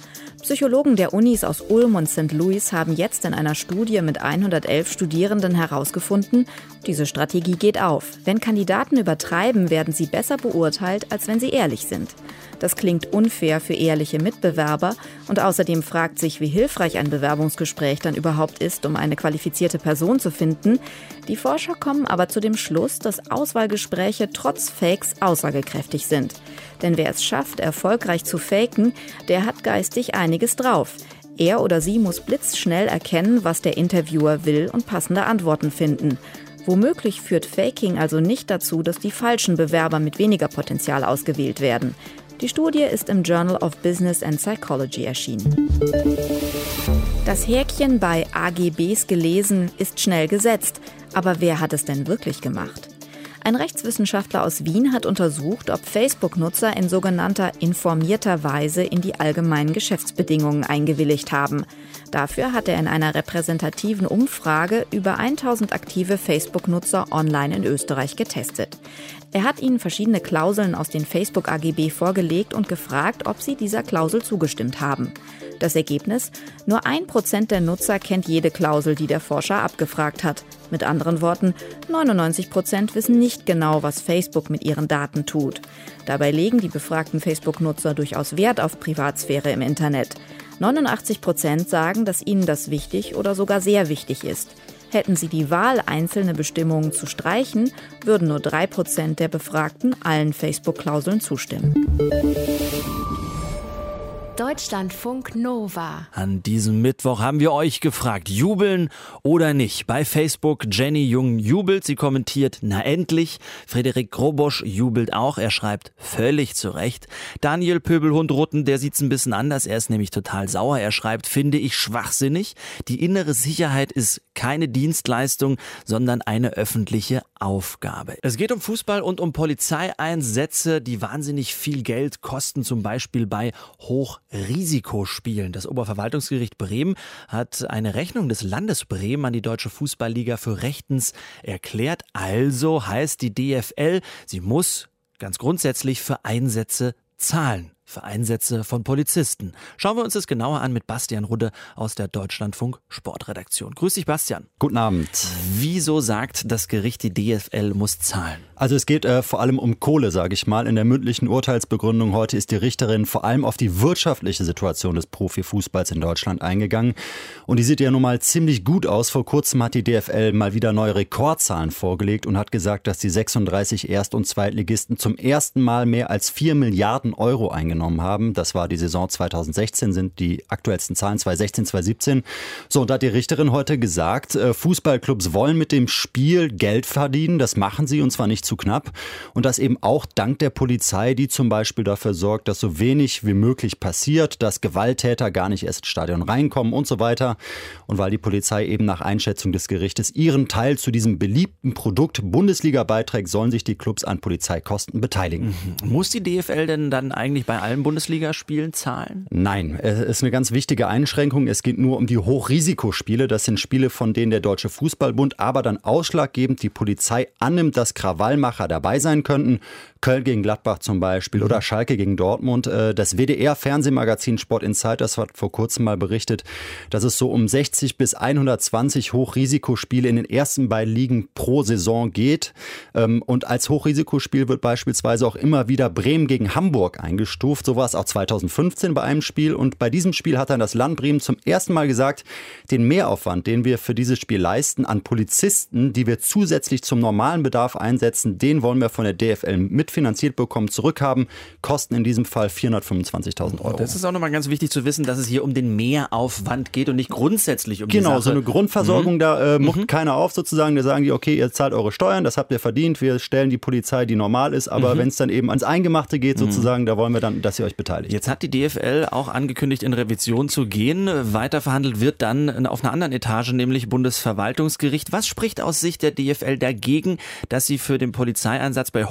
Psychologen der Unis aus Ulm und St. Louis haben jetzt in einer Studie mit 111 Studierenden herausgefunden, diese Strategie geht auf. Wenn Kandidaten übertreiben, werden sie besser beurteilt, als wenn sie ehrlich sind. Das klingt unfair für ehrliche Mitbewerber und außerdem fragt sich, wie hilfreich ein Bewerbungsgespräch dann überhaupt ist, um eine qualifizierte Person zu finden. Die Forscher kommen aber zu dem Schluss, dass Auswahlgespräche trotz Fakes aussagekräftig sind. Denn wer es schafft, erfolgreich zu faken, der hat geistig einiges drauf. Er oder sie muss blitzschnell erkennen, was der Interviewer will und passende Antworten finden. Womöglich führt Faking also nicht dazu, dass die falschen Bewerber mit weniger Potenzial ausgewählt werden. Die Studie ist im Journal of Business and Psychology erschienen. Das Häkchen bei AGBs gelesen ist schnell gesetzt, aber wer hat es denn wirklich gemacht? Ein Rechtswissenschaftler aus Wien hat untersucht, ob Facebook-Nutzer in sogenannter informierter Weise in die allgemeinen Geschäftsbedingungen eingewilligt haben. Dafür hat er in einer repräsentativen Umfrage über 1000 aktive Facebook-Nutzer online in Österreich getestet. Er hat ihnen verschiedene Klauseln aus den Facebook AGB vorgelegt und gefragt, ob sie dieser Klausel zugestimmt haben. Das Ergebnis? Nur ein Prozent der Nutzer kennt jede Klausel, die der Forscher abgefragt hat. Mit anderen Worten, 99 Prozent wissen nicht genau, was Facebook mit ihren Daten tut. Dabei legen die befragten Facebook-Nutzer durchaus Wert auf Privatsphäre im Internet. 89 Prozent sagen, dass ihnen das wichtig oder sogar sehr wichtig ist. Hätten sie die Wahl, einzelne Bestimmungen zu streichen, würden nur 3 Prozent der Befragten allen Facebook-Klauseln zustimmen. Deutschlandfunk Nova. An diesem Mittwoch haben wir euch gefragt, jubeln oder nicht. Bei Facebook Jenny Jung jubelt, sie kommentiert, na endlich. Frederik Grobosch jubelt auch, er schreibt völlig zurecht. Daniel Pöbelhund-Rutten, der sieht's ein bisschen anders, er ist nämlich total sauer. Er schreibt, finde ich schwachsinnig. Die innere Sicherheit ist keine Dienstleistung, sondern eine öffentliche Aufgabe. Es geht um Fußball und um Polizeieinsätze, die wahnsinnig viel Geld kosten, zum Beispiel bei Hochrisikospielen. Das Oberverwaltungsgericht Bremen hat eine Rechnung des Landes Bremen an die Deutsche Fußballliga für rechtens erklärt. Also heißt die DFL, sie muss ganz grundsätzlich für Einsätze zahlen für Einsätze von Polizisten. Schauen wir uns das genauer an mit Bastian Rudde aus der Deutschlandfunk Sportredaktion. Grüß dich, Bastian. Guten Abend. Wieso sagt das Gericht, die DFL muss zahlen? Also es geht äh, vor allem um Kohle, sage ich mal. In der mündlichen Urteilsbegründung heute ist die Richterin vor allem auf die wirtschaftliche Situation des Profifußballs in Deutschland eingegangen. Und die sieht ja nun mal ziemlich gut aus. Vor kurzem hat die DFL mal wieder neue Rekordzahlen vorgelegt und hat gesagt, dass die 36 Erst- und Zweitligisten zum ersten Mal mehr als 4 Milliarden Euro eingenommen haben. Das war die Saison 2016, sind die aktuellsten Zahlen 2016, 2017. So, und da hat die Richterin heute gesagt, äh, Fußballclubs wollen mit dem Spiel Geld verdienen. Das machen sie und zwar nicht zu knapp. Und das eben auch dank der Polizei, die zum Beispiel dafür sorgt, dass so wenig wie möglich passiert, dass Gewalttäter gar nicht erst ins Stadion reinkommen und so weiter. Und weil die Polizei eben nach Einschätzung des Gerichtes ihren Teil zu diesem beliebten Produkt Bundesliga beiträgt, sollen sich die Clubs an Polizeikosten beteiligen. Mhm. Muss die DFL denn dann eigentlich bei allen Bundesligaspielen zahlen? Nein, es ist eine ganz wichtige Einschränkung. Es geht nur um die Hochrisikospiele. Das sind Spiele, von denen der Deutsche Fußballbund aber dann ausschlaggebend die Polizei annimmt, dass Krawallmacher dabei sein könnten. Köln gegen Gladbach zum Beispiel oder Schalke gegen Dortmund. Äh, das WDR-Fernsehmagazin Sport Insiders hat vor kurzem mal berichtet, dass es so um 60 bis 120 Hochrisikospiele in den ersten beiden Ligen pro Saison geht. Ähm, und als Hochrisikospiel wird beispielsweise auch immer wieder Bremen gegen Hamburg eingestuft. So war es auch 2015 bei einem Spiel. Und bei diesem Spiel hat dann das Land Bremen zum ersten Mal gesagt, den Mehraufwand, den wir für dieses Spiel leisten an Polizisten, die wir zusätzlich zum normalen Bedarf einsetzen, den wollen wir von der DFL mitfinanziert bekommen, zurückhaben. Kosten in diesem Fall 425.000 Euro. Das ist auch nochmal ganz wichtig zu wissen, dass es hier um den Mehraufwand geht und nicht grundsätzlich um die Genau, so eine Grundversorgung, Mhm. da äh, muckt keiner auf sozusagen. Da sagen die, okay, ihr zahlt eure Steuern, das habt ihr verdient, wir stellen die Polizei, die normal ist. Aber Mhm. wenn es dann eben ans Eingemachte geht sozusagen, da wollen wir dann, dass ihr euch beteiligt. Jetzt hat die DFL auch angekündigt, in Revision zu gehen. Weiter verhandelt wird dann auf einer anderen Etage, nämlich Bundesverwaltungsgericht. Was spricht aus Sicht der DFL dagegen, dass sie für den Polizeieinsatz bei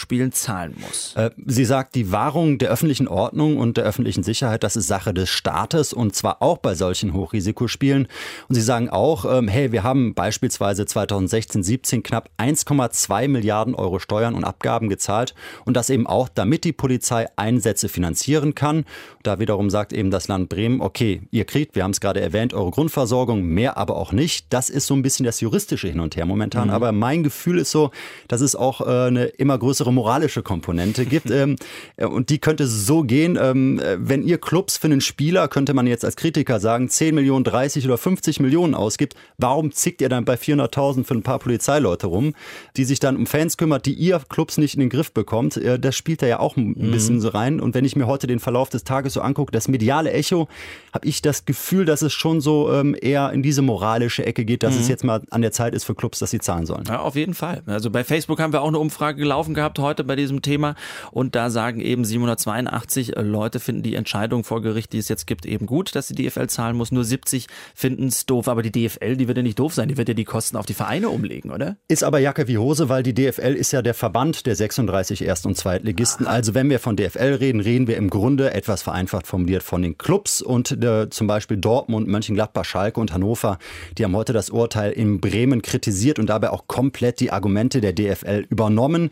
Hochrisikospielen zahlen muss? Äh, Sie sagt, die Wahrung der öffentlichen Ordnung und der öffentlichen Sicherheit, das ist Sache des Staates und zwar auch bei solchen Hochrisikospielen. Und sie sagen auch, ähm, hey, wir haben beispielsweise 2016, 17 knapp 1,2 Milliarden Euro Steuern und Abgaben gezahlt und das eben auch, damit die Polizei Einsätze finanzieren kann. Da wiederum sagt eben das Land Bremen, okay, ihr kriegt, wir haben es gerade erwähnt, eure Grundversorgung, mehr aber auch nicht. Das ist so ein bisschen das juristische Hin und Her momentan. Mhm. Aber mein Gefühl ist so, dass es auch äh, eine immer größere moralische Komponente gibt. ähm, äh, und die könnte so gehen, ähm, äh, wenn ihr Clubs für einen Spieler, könnte man jetzt als Kritiker sagen, 10 Millionen, 30 oder 50 Millionen ausgibt, warum zickt ihr dann bei 400.000 für ein paar Polizeileute rum, die sich dann um Fans kümmert, die ihr Clubs nicht in den Griff bekommt? Äh, das spielt da ja auch ein Mhm. bisschen so rein. Und wenn ich mir heute den Verlauf des Tages so angucke, das mediale Echo, habe ich das Gefühl, dass es schon so ähm, eher in diese moralische Ecke geht, dass Mhm. es jetzt mal an der Zeit ist für Clubs, dass sie zahlen sollen. Ja, auf jeden Fall. Also bei Facebook haben wir auch eine Umfrage gelaufen gehabt heute bei diesem Thema und da sagen eben 782 Leute finden die Entscheidung vor Gericht, die es jetzt gibt, eben gut, dass die DFL zahlen muss. Nur 70 finden es doof. Aber die DFL, die wird ja nicht doof sein, die wird ja die Kosten auf die Vereine umlegen, oder? Ist aber Jacke wie Hose, weil die DFL ist ja der Verband der 36 Erst- und Zweitligisten. Also wenn wir von DFL reden, reden wir im Grunde etwas vereinfacht formuliert von den Clubs und äh, zum Beispiel Dortmund, Mönchengladbach, Schalke und Hannover. Die haben heute das Urteil in Bremen kritisiert und dabei auch komplett die Argumente der DFL übernommen.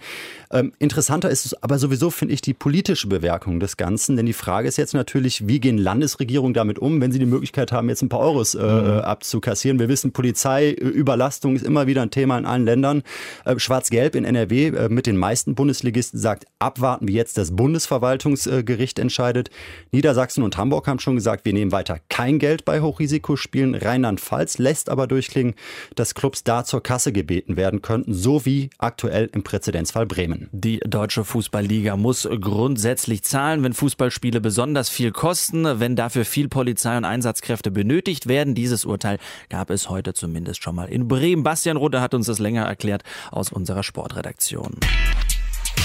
Ähm, interessanter ist es aber sowieso, finde ich, die politische Bewerkung des Ganzen. Denn die Frage ist jetzt natürlich, wie gehen Landesregierungen damit um, wenn sie die Möglichkeit haben, jetzt ein paar Euros äh, mhm. abzukassieren. Wir wissen, Polizeiüberlastung ist immer wieder ein Thema in allen Ländern. Äh, Schwarz-Gelb in NRW äh, mit den meisten Bundesligisten sagt, abwarten, wie jetzt das Bundesverwaltungsgericht entscheidet. Niedersachsen und Hamburg haben schon gesagt, wir nehmen weiter kein Geld bei Hochrisikospielen. Rheinland-Pfalz lässt aber durchklingen, dass Clubs da zur Kasse gebeten werden könnten, so wie aktuell im Präzedenzfall Bremen. Die deutsche Fußballliga muss grundsätzlich zahlen, wenn Fußballspiele besonders viel kosten, wenn dafür viel Polizei und Einsatzkräfte benötigt werden. Dieses Urteil gab es heute zumindest schon mal in Bremen. Bastian Rudde hat uns das länger erklärt aus unserer Sportredaktion.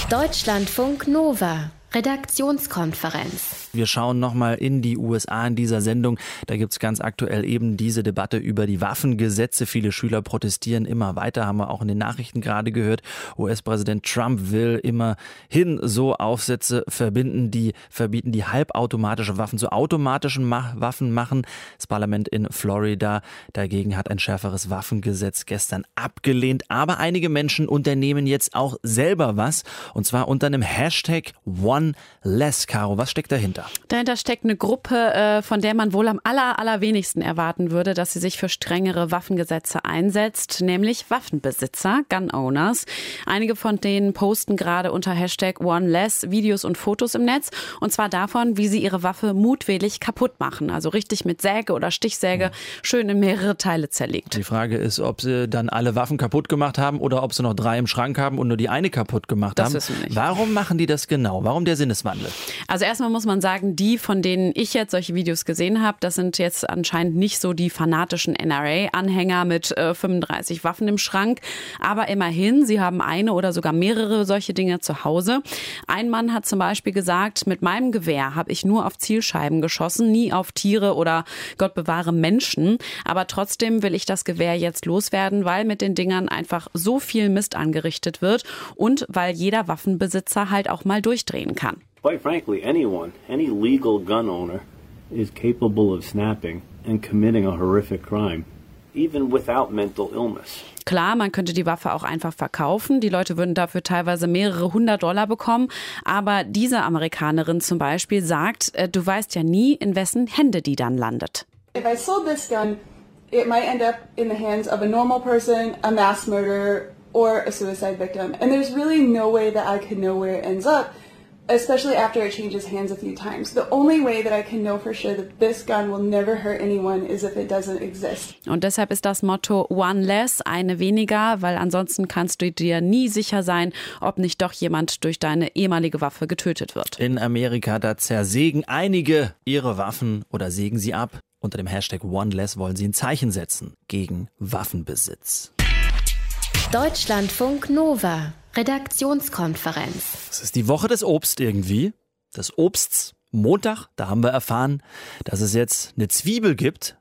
Deutschlandfunk Nova Redaktionskonferenz. Wir schauen nochmal in die USA in dieser Sendung. Da gibt es ganz aktuell eben diese Debatte über die Waffengesetze. Viele Schüler protestieren immer weiter, haben wir auch in den Nachrichten gerade gehört. US-Präsident Trump will immerhin so Aufsätze verbinden, die verbieten, die halbautomatische Waffen zu automatischen Ma Waffen machen. Das Parlament in Florida dagegen hat ein schärferes Waffengesetz gestern abgelehnt. Aber einige Menschen unternehmen jetzt auch selber was. Und zwar unter einem Hashtag One One Less. Caro, was steckt dahinter? Dahinter steckt eine Gruppe, äh, von der man wohl am aller, allerwenigsten erwarten würde, dass sie sich für strengere Waffengesetze einsetzt, nämlich Waffenbesitzer, Gun Owners. Einige von denen posten gerade unter Hashtag One Less Videos und Fotos im Netz und zwar davon, wie sie ihre Waffe mutwillig kaputt machen. Also richtig mit Säge oder Stichsäge schön in mehrere Teile zerlegt. Die Frage ist, ob sie dann alle Waffen kaputt gemacht haben oder ob sie noch drei im Schrank haben und nur die eine kaputt gemacht das haben. Warum machen die das genau? Warum der der Sinneswandel? Also erstmal muss man sagen, die, von denen ich jetzt solche Videos gesehen habe, das sind jetzt anscheinend nicht so die fanatischen NRA-Anhänger mit äh, 35 Waffen im Schrank. Aber immerhin, sie haben eine oder sogar mehrere solche Dinge zu Hause. Ein Mann hat zum Beispiel gesagt, mit meinem Gewehr habe ich nur auf Zielscheiben geschossen, nie auf Tiere oder Gott bewahre Menschen. Aber trotzdem will ich das Gewehr jetzt loswerden, weil mit den Dingern einfach so viel Mist angerichtet wird und weil jeder Waffenbesitzer halt auch mal durchdrehen kann kann. Quite frankly, anyone, any legal gun owner is capable of snapping and committing a horrific crime, even without mental illness. Klar, man könnte die Waffe auch einfach verkaufen. Die Leute würden dafür teilweise mehrere hundert Dollar bekommen. Aber diese Amerikanerin zum Beispiel sagt, äh, du weißt ja nie, in wessen Hände die dann landet. If I sold this gun, it might end up in the hands of a normal person, a mass murderer, or a suicide victim. And there's really no way that I could know where it ends up especially after it changes hands a few times. The only way that I can know for sure that this gun will never hurt anyone is if it doesn't exist. Und deshalb ist das Motto One Less, eine weniger, weil ansonsten kannst du dir nie sicher sein, ob nicht doch jemand durch deine ehemalige Waffe getötet wird. In Amerika, da zersägen einige ihre Waffen oder sägen sie ab. Unter dem Hashtag One Less wollen sie ein Zeichen setzen gegen Waffenbesitz. Deutschlandfunk Nova Redaktionskonferenz. Es ist die Woche des Obst irgendwie. Des Obsts. Montag, da haben wir erfahren, dass es jetzt eine Zwiebel gibt,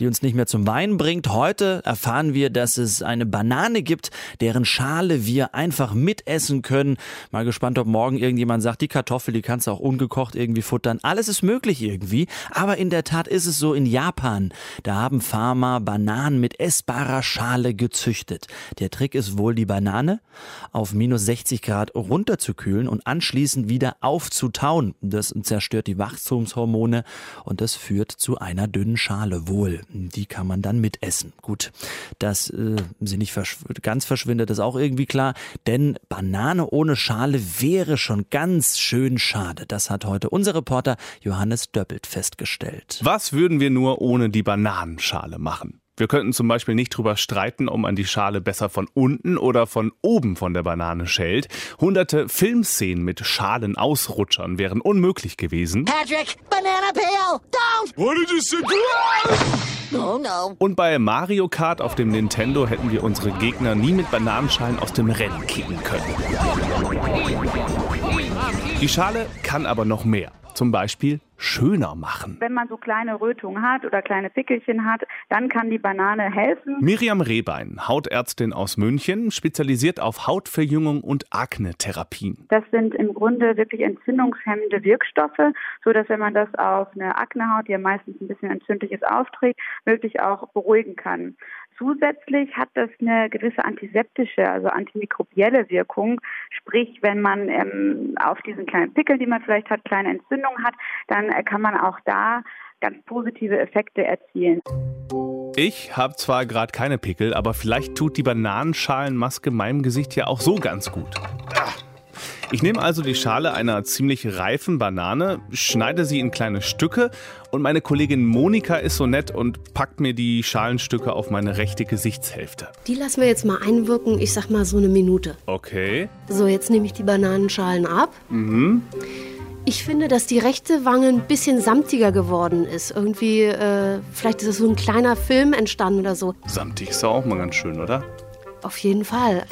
die uns nicht mehr zum Wein bringt. Heute erfahren wir, dass es eine Banane gibt, deren Schale wir einfach mitessen können. Mal gespannt, ob morgen irgendjemand sagt, die Kartoffel, die kannst du auch ungekocht irgendwie futtern. Alles ist möglich irgendwie. Aber in der Tat ist es so in Japan. Da haben Farmer Bananen mit essbarer Schale gezüchtet. Der Trick ist wohl, die Banane auf minus 60 Grad runterzukühlen und anschließend wieder aufzutauen. Das zerstört die Wachstumshormone und das führt zu einer dünnen Schale wohl die kann man dann mitessen. Gut, dass äh, sie nicht verschw ganz verschwindet, ist auch irgendwie klar, denn Banane ohne Schale wäre schon ganz schön schade. Das hat heute unser Reporter Johannes Döppelt festgestellt. Was würden wir nur ohne die Bananenschale machen? Wir könnten zum Beispiel nicht drüber streiten, ob man die Schale besser von unten oder von oben von der Banane schält. Hunderte Filmszenen mit Schalenausrutschern wären unmöglich gewesen. Patrick, banana peel, don't! What did you say? Oh no. Und bei Mario Kart auf dem Nintendo hätten wir unsere Gegner nie mit Bananenschalen aus dem Rennen kicken können. Die Schale kann aber noch mehr. Zum Beispiel schöner machen. Wenn man so kleine Rötungen hat oder kleine Pickelchen hat, dann kann die Banane helfen. Miriam Rehbein, Hautärztin aus München, spezialisiert auf Hautverjüngung und Akne-Therapien. Das sind im Grunde wirklich entzündungshemmende Wirkstoffe, so dass wenn man das auf eine Aknehaut, die ja meistens ein bisschen entzündlich ist, aufträgt, wirklich auch beruhigen kann. Zusätzlich hat das eine gewisse antiseptische, also antimikrobielle Wirkung. Sprich, wenn man ähm, auf diesen kleinen Pickel, die man vielleicht hat, kleine Entzündungen hat, dann äh, kann man auch da ganz positive Effekte erzielen. Ich habe zwar gerade keine Pickel, aber vielleicht tut die Bananenschalenmaske meinem Gesicht ja auch so ganz gut. Ich nehme also die Schale einer ziemlich reifen Banane, schneide sie in kleine Stücke und meine Kollegin Monika ist so nett und packt mir die Schalenstücke auf meine rechte Gesichtshälfte. Die lassen wir jetzt mal einwirken, ich sag mal so eine Minute. Okay. So, jetzt nehme ich die Bananenschalen ab. Mhm. Ich finde, dass die rechte Wange ein bisschen samtiger geworden ist. Irgendwie, äh, vielleicht ist es so ein kleiner Film entstanden oder so. Samtig ist auch mal ganz schön, oder? Auf jeden Fall.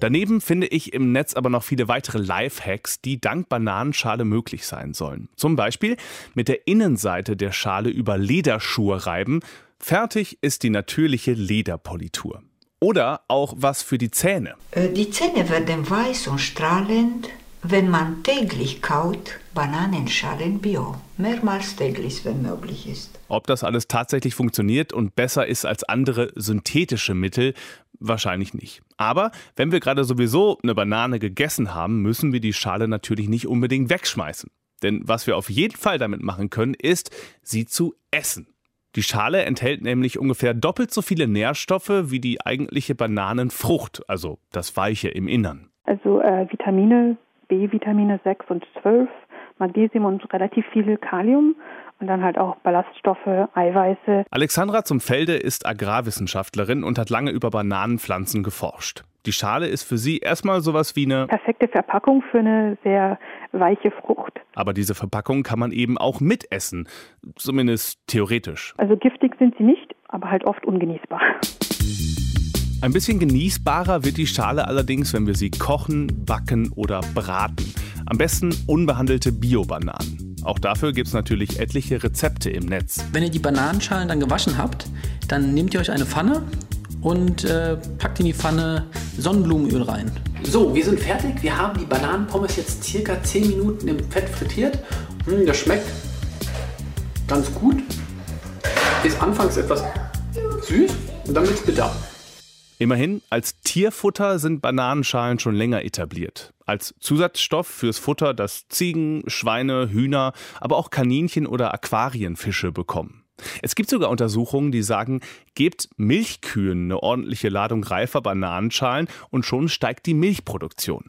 Daneben finde ich im Netz aber noch viele weitere Lifehacks, die dank Bananenschale möglich sein sollen. Zum Beispiel mit der Innenseite der Schale über Lederschuhe reiben. Fertig ist die natürliche Lederpolitur. Oder auch was für die Zähne. Äh, Die Zähne werden weiß und strahlend, wenn man täglich kaut Bananenschalen Bio. Mehrmals täglich, wenn möglich ist. Ob das alles tatsächlich funktioniert und besser ist als andere synthetische Mittel, wahrscheinlich nicht. Aber wenn wir gerade sowieso eine Banane gegessen haben, müssen wir die Schale natürlich nicht unbedingt wegschmeißen. Denn was wir auf jeden Fall damit machen können, ist, sie zu essen. Die Schale enthält nämlich ungefähr doppelt so viele Nährstoffe wie die eigentliche Bananenfrucht, also das Weiche im Innern. Also äh, Vitamine, B-Vitamine 6 und 12, Magnesium und relativ viel Kalium und dann halt auch Ballaststoffe, Eiweiße. Alexandra zum Felde ist Agrarwissenschaftlerin und hat lange über Bananenpflanzen geforscht. Die Schale ist für sie erstmal sowas wie eine Perfekte Verpackung für eine sehr weiche Frucht. Aber diese Verpackung kann man eben auch mitessen, zumindest theoretisch. Also giftig sind sie nicht, aber halt oft ungenießbar. Ein bisschen genießbarer wird die Schale allerdings, wenn wir sie kochen, backen oder braten. Am besten unbehandelte Bio-Bananen. Auch dafür gibt es natürlich etliche Rezepte im Netz. Wenn ihr die Bananenschalen dann gewaschen habt, dann nehmt ihr euch eine Pfanne und äh, packt in die Pfanne Sonnenblumenöl rein. So, wir sind fertig. Wir haben die Bananenpommes jetzt circa 10 Minuten im Fett frittiert. Hm, das schmeckt ganz gut. Ist anfangs etwas süß und dann wird es bitter. Immerhin, als Tierfutter sind Bananenschalen schon länger etabliert. Als Zusatzstoff fürs Futter, das Ziegen, Schweine, Hühner, aber auch Kaninchen oder Aquarienfische bekommen. Es gibt sogar Untersuchungen, die sagen, gebt Milchkühen eine ordentliche Ladung reifer Bananenschalen und schon steigt die Milchproduktion.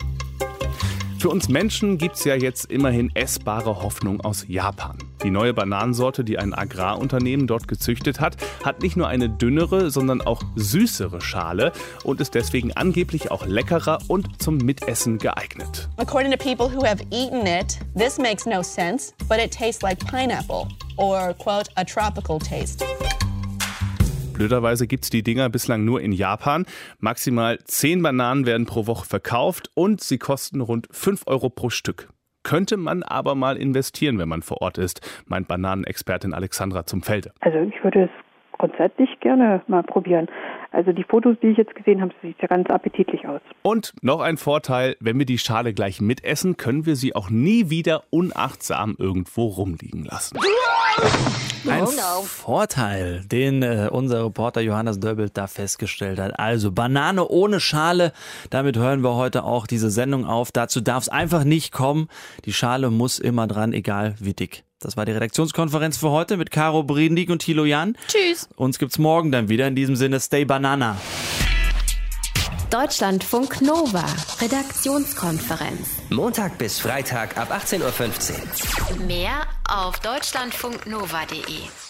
Für uns Menschen gibt es ja jetzt immerhin essbare Hoffnung aus Japan. Die neue Bananensorte, die ein Agrarunternehmen dort gezüchtet hat, hat nicht nur eine dünnere, sondern auch süßere Schale und ist deswegen angeblich auch leckerer und zum Mitessen geeignet. According to people who have eaten it, this makes no sense, but it tastes like pineapple, or, quote, a tropical taste. Blöderweise gibt es die Dinger bislang nur in Japan. Maximal 10 Bananen werden pro Woche verkauft und sie kosten rund 5 Euro pro Stück. Könnte man aber mal investieren, wenn man vor Ort ist, meint Bananenexpertin Alexandra zum Felde. Also ich würde es grundsätzlich gerne mal probieren. Also die Fotos, die ich jetzt gesehen habe, sieht ja ganz appetitlich aus. Und noch ein Vorteil, wenn wir die Schale gleich mitessen, können wir sie auch nie wieder unachtsam irgendwo rumliegen lassen. Ein Vorteil, den äh, unser Reporter Johannes Döbbelt da festgestellt hat. Also Banane ohne Schale, damit hören wir heute auch diese Sendung auf. Dazu darf es einfach nicht kommen. Die Schale muss immer dran, egal wie dick. Das war die Redaktionskonferenz für heute mit Caro Brindig und Thilo Jan. Tschüss. Uns gibt's morgen dann wieder. In diesem Sinne, stay banana. Deutschlandfunk Nova, Redaktionskonferenz. Montag bis Freitag ab 18.15 Uhr. Mehr auf deutschlandfunknova.de.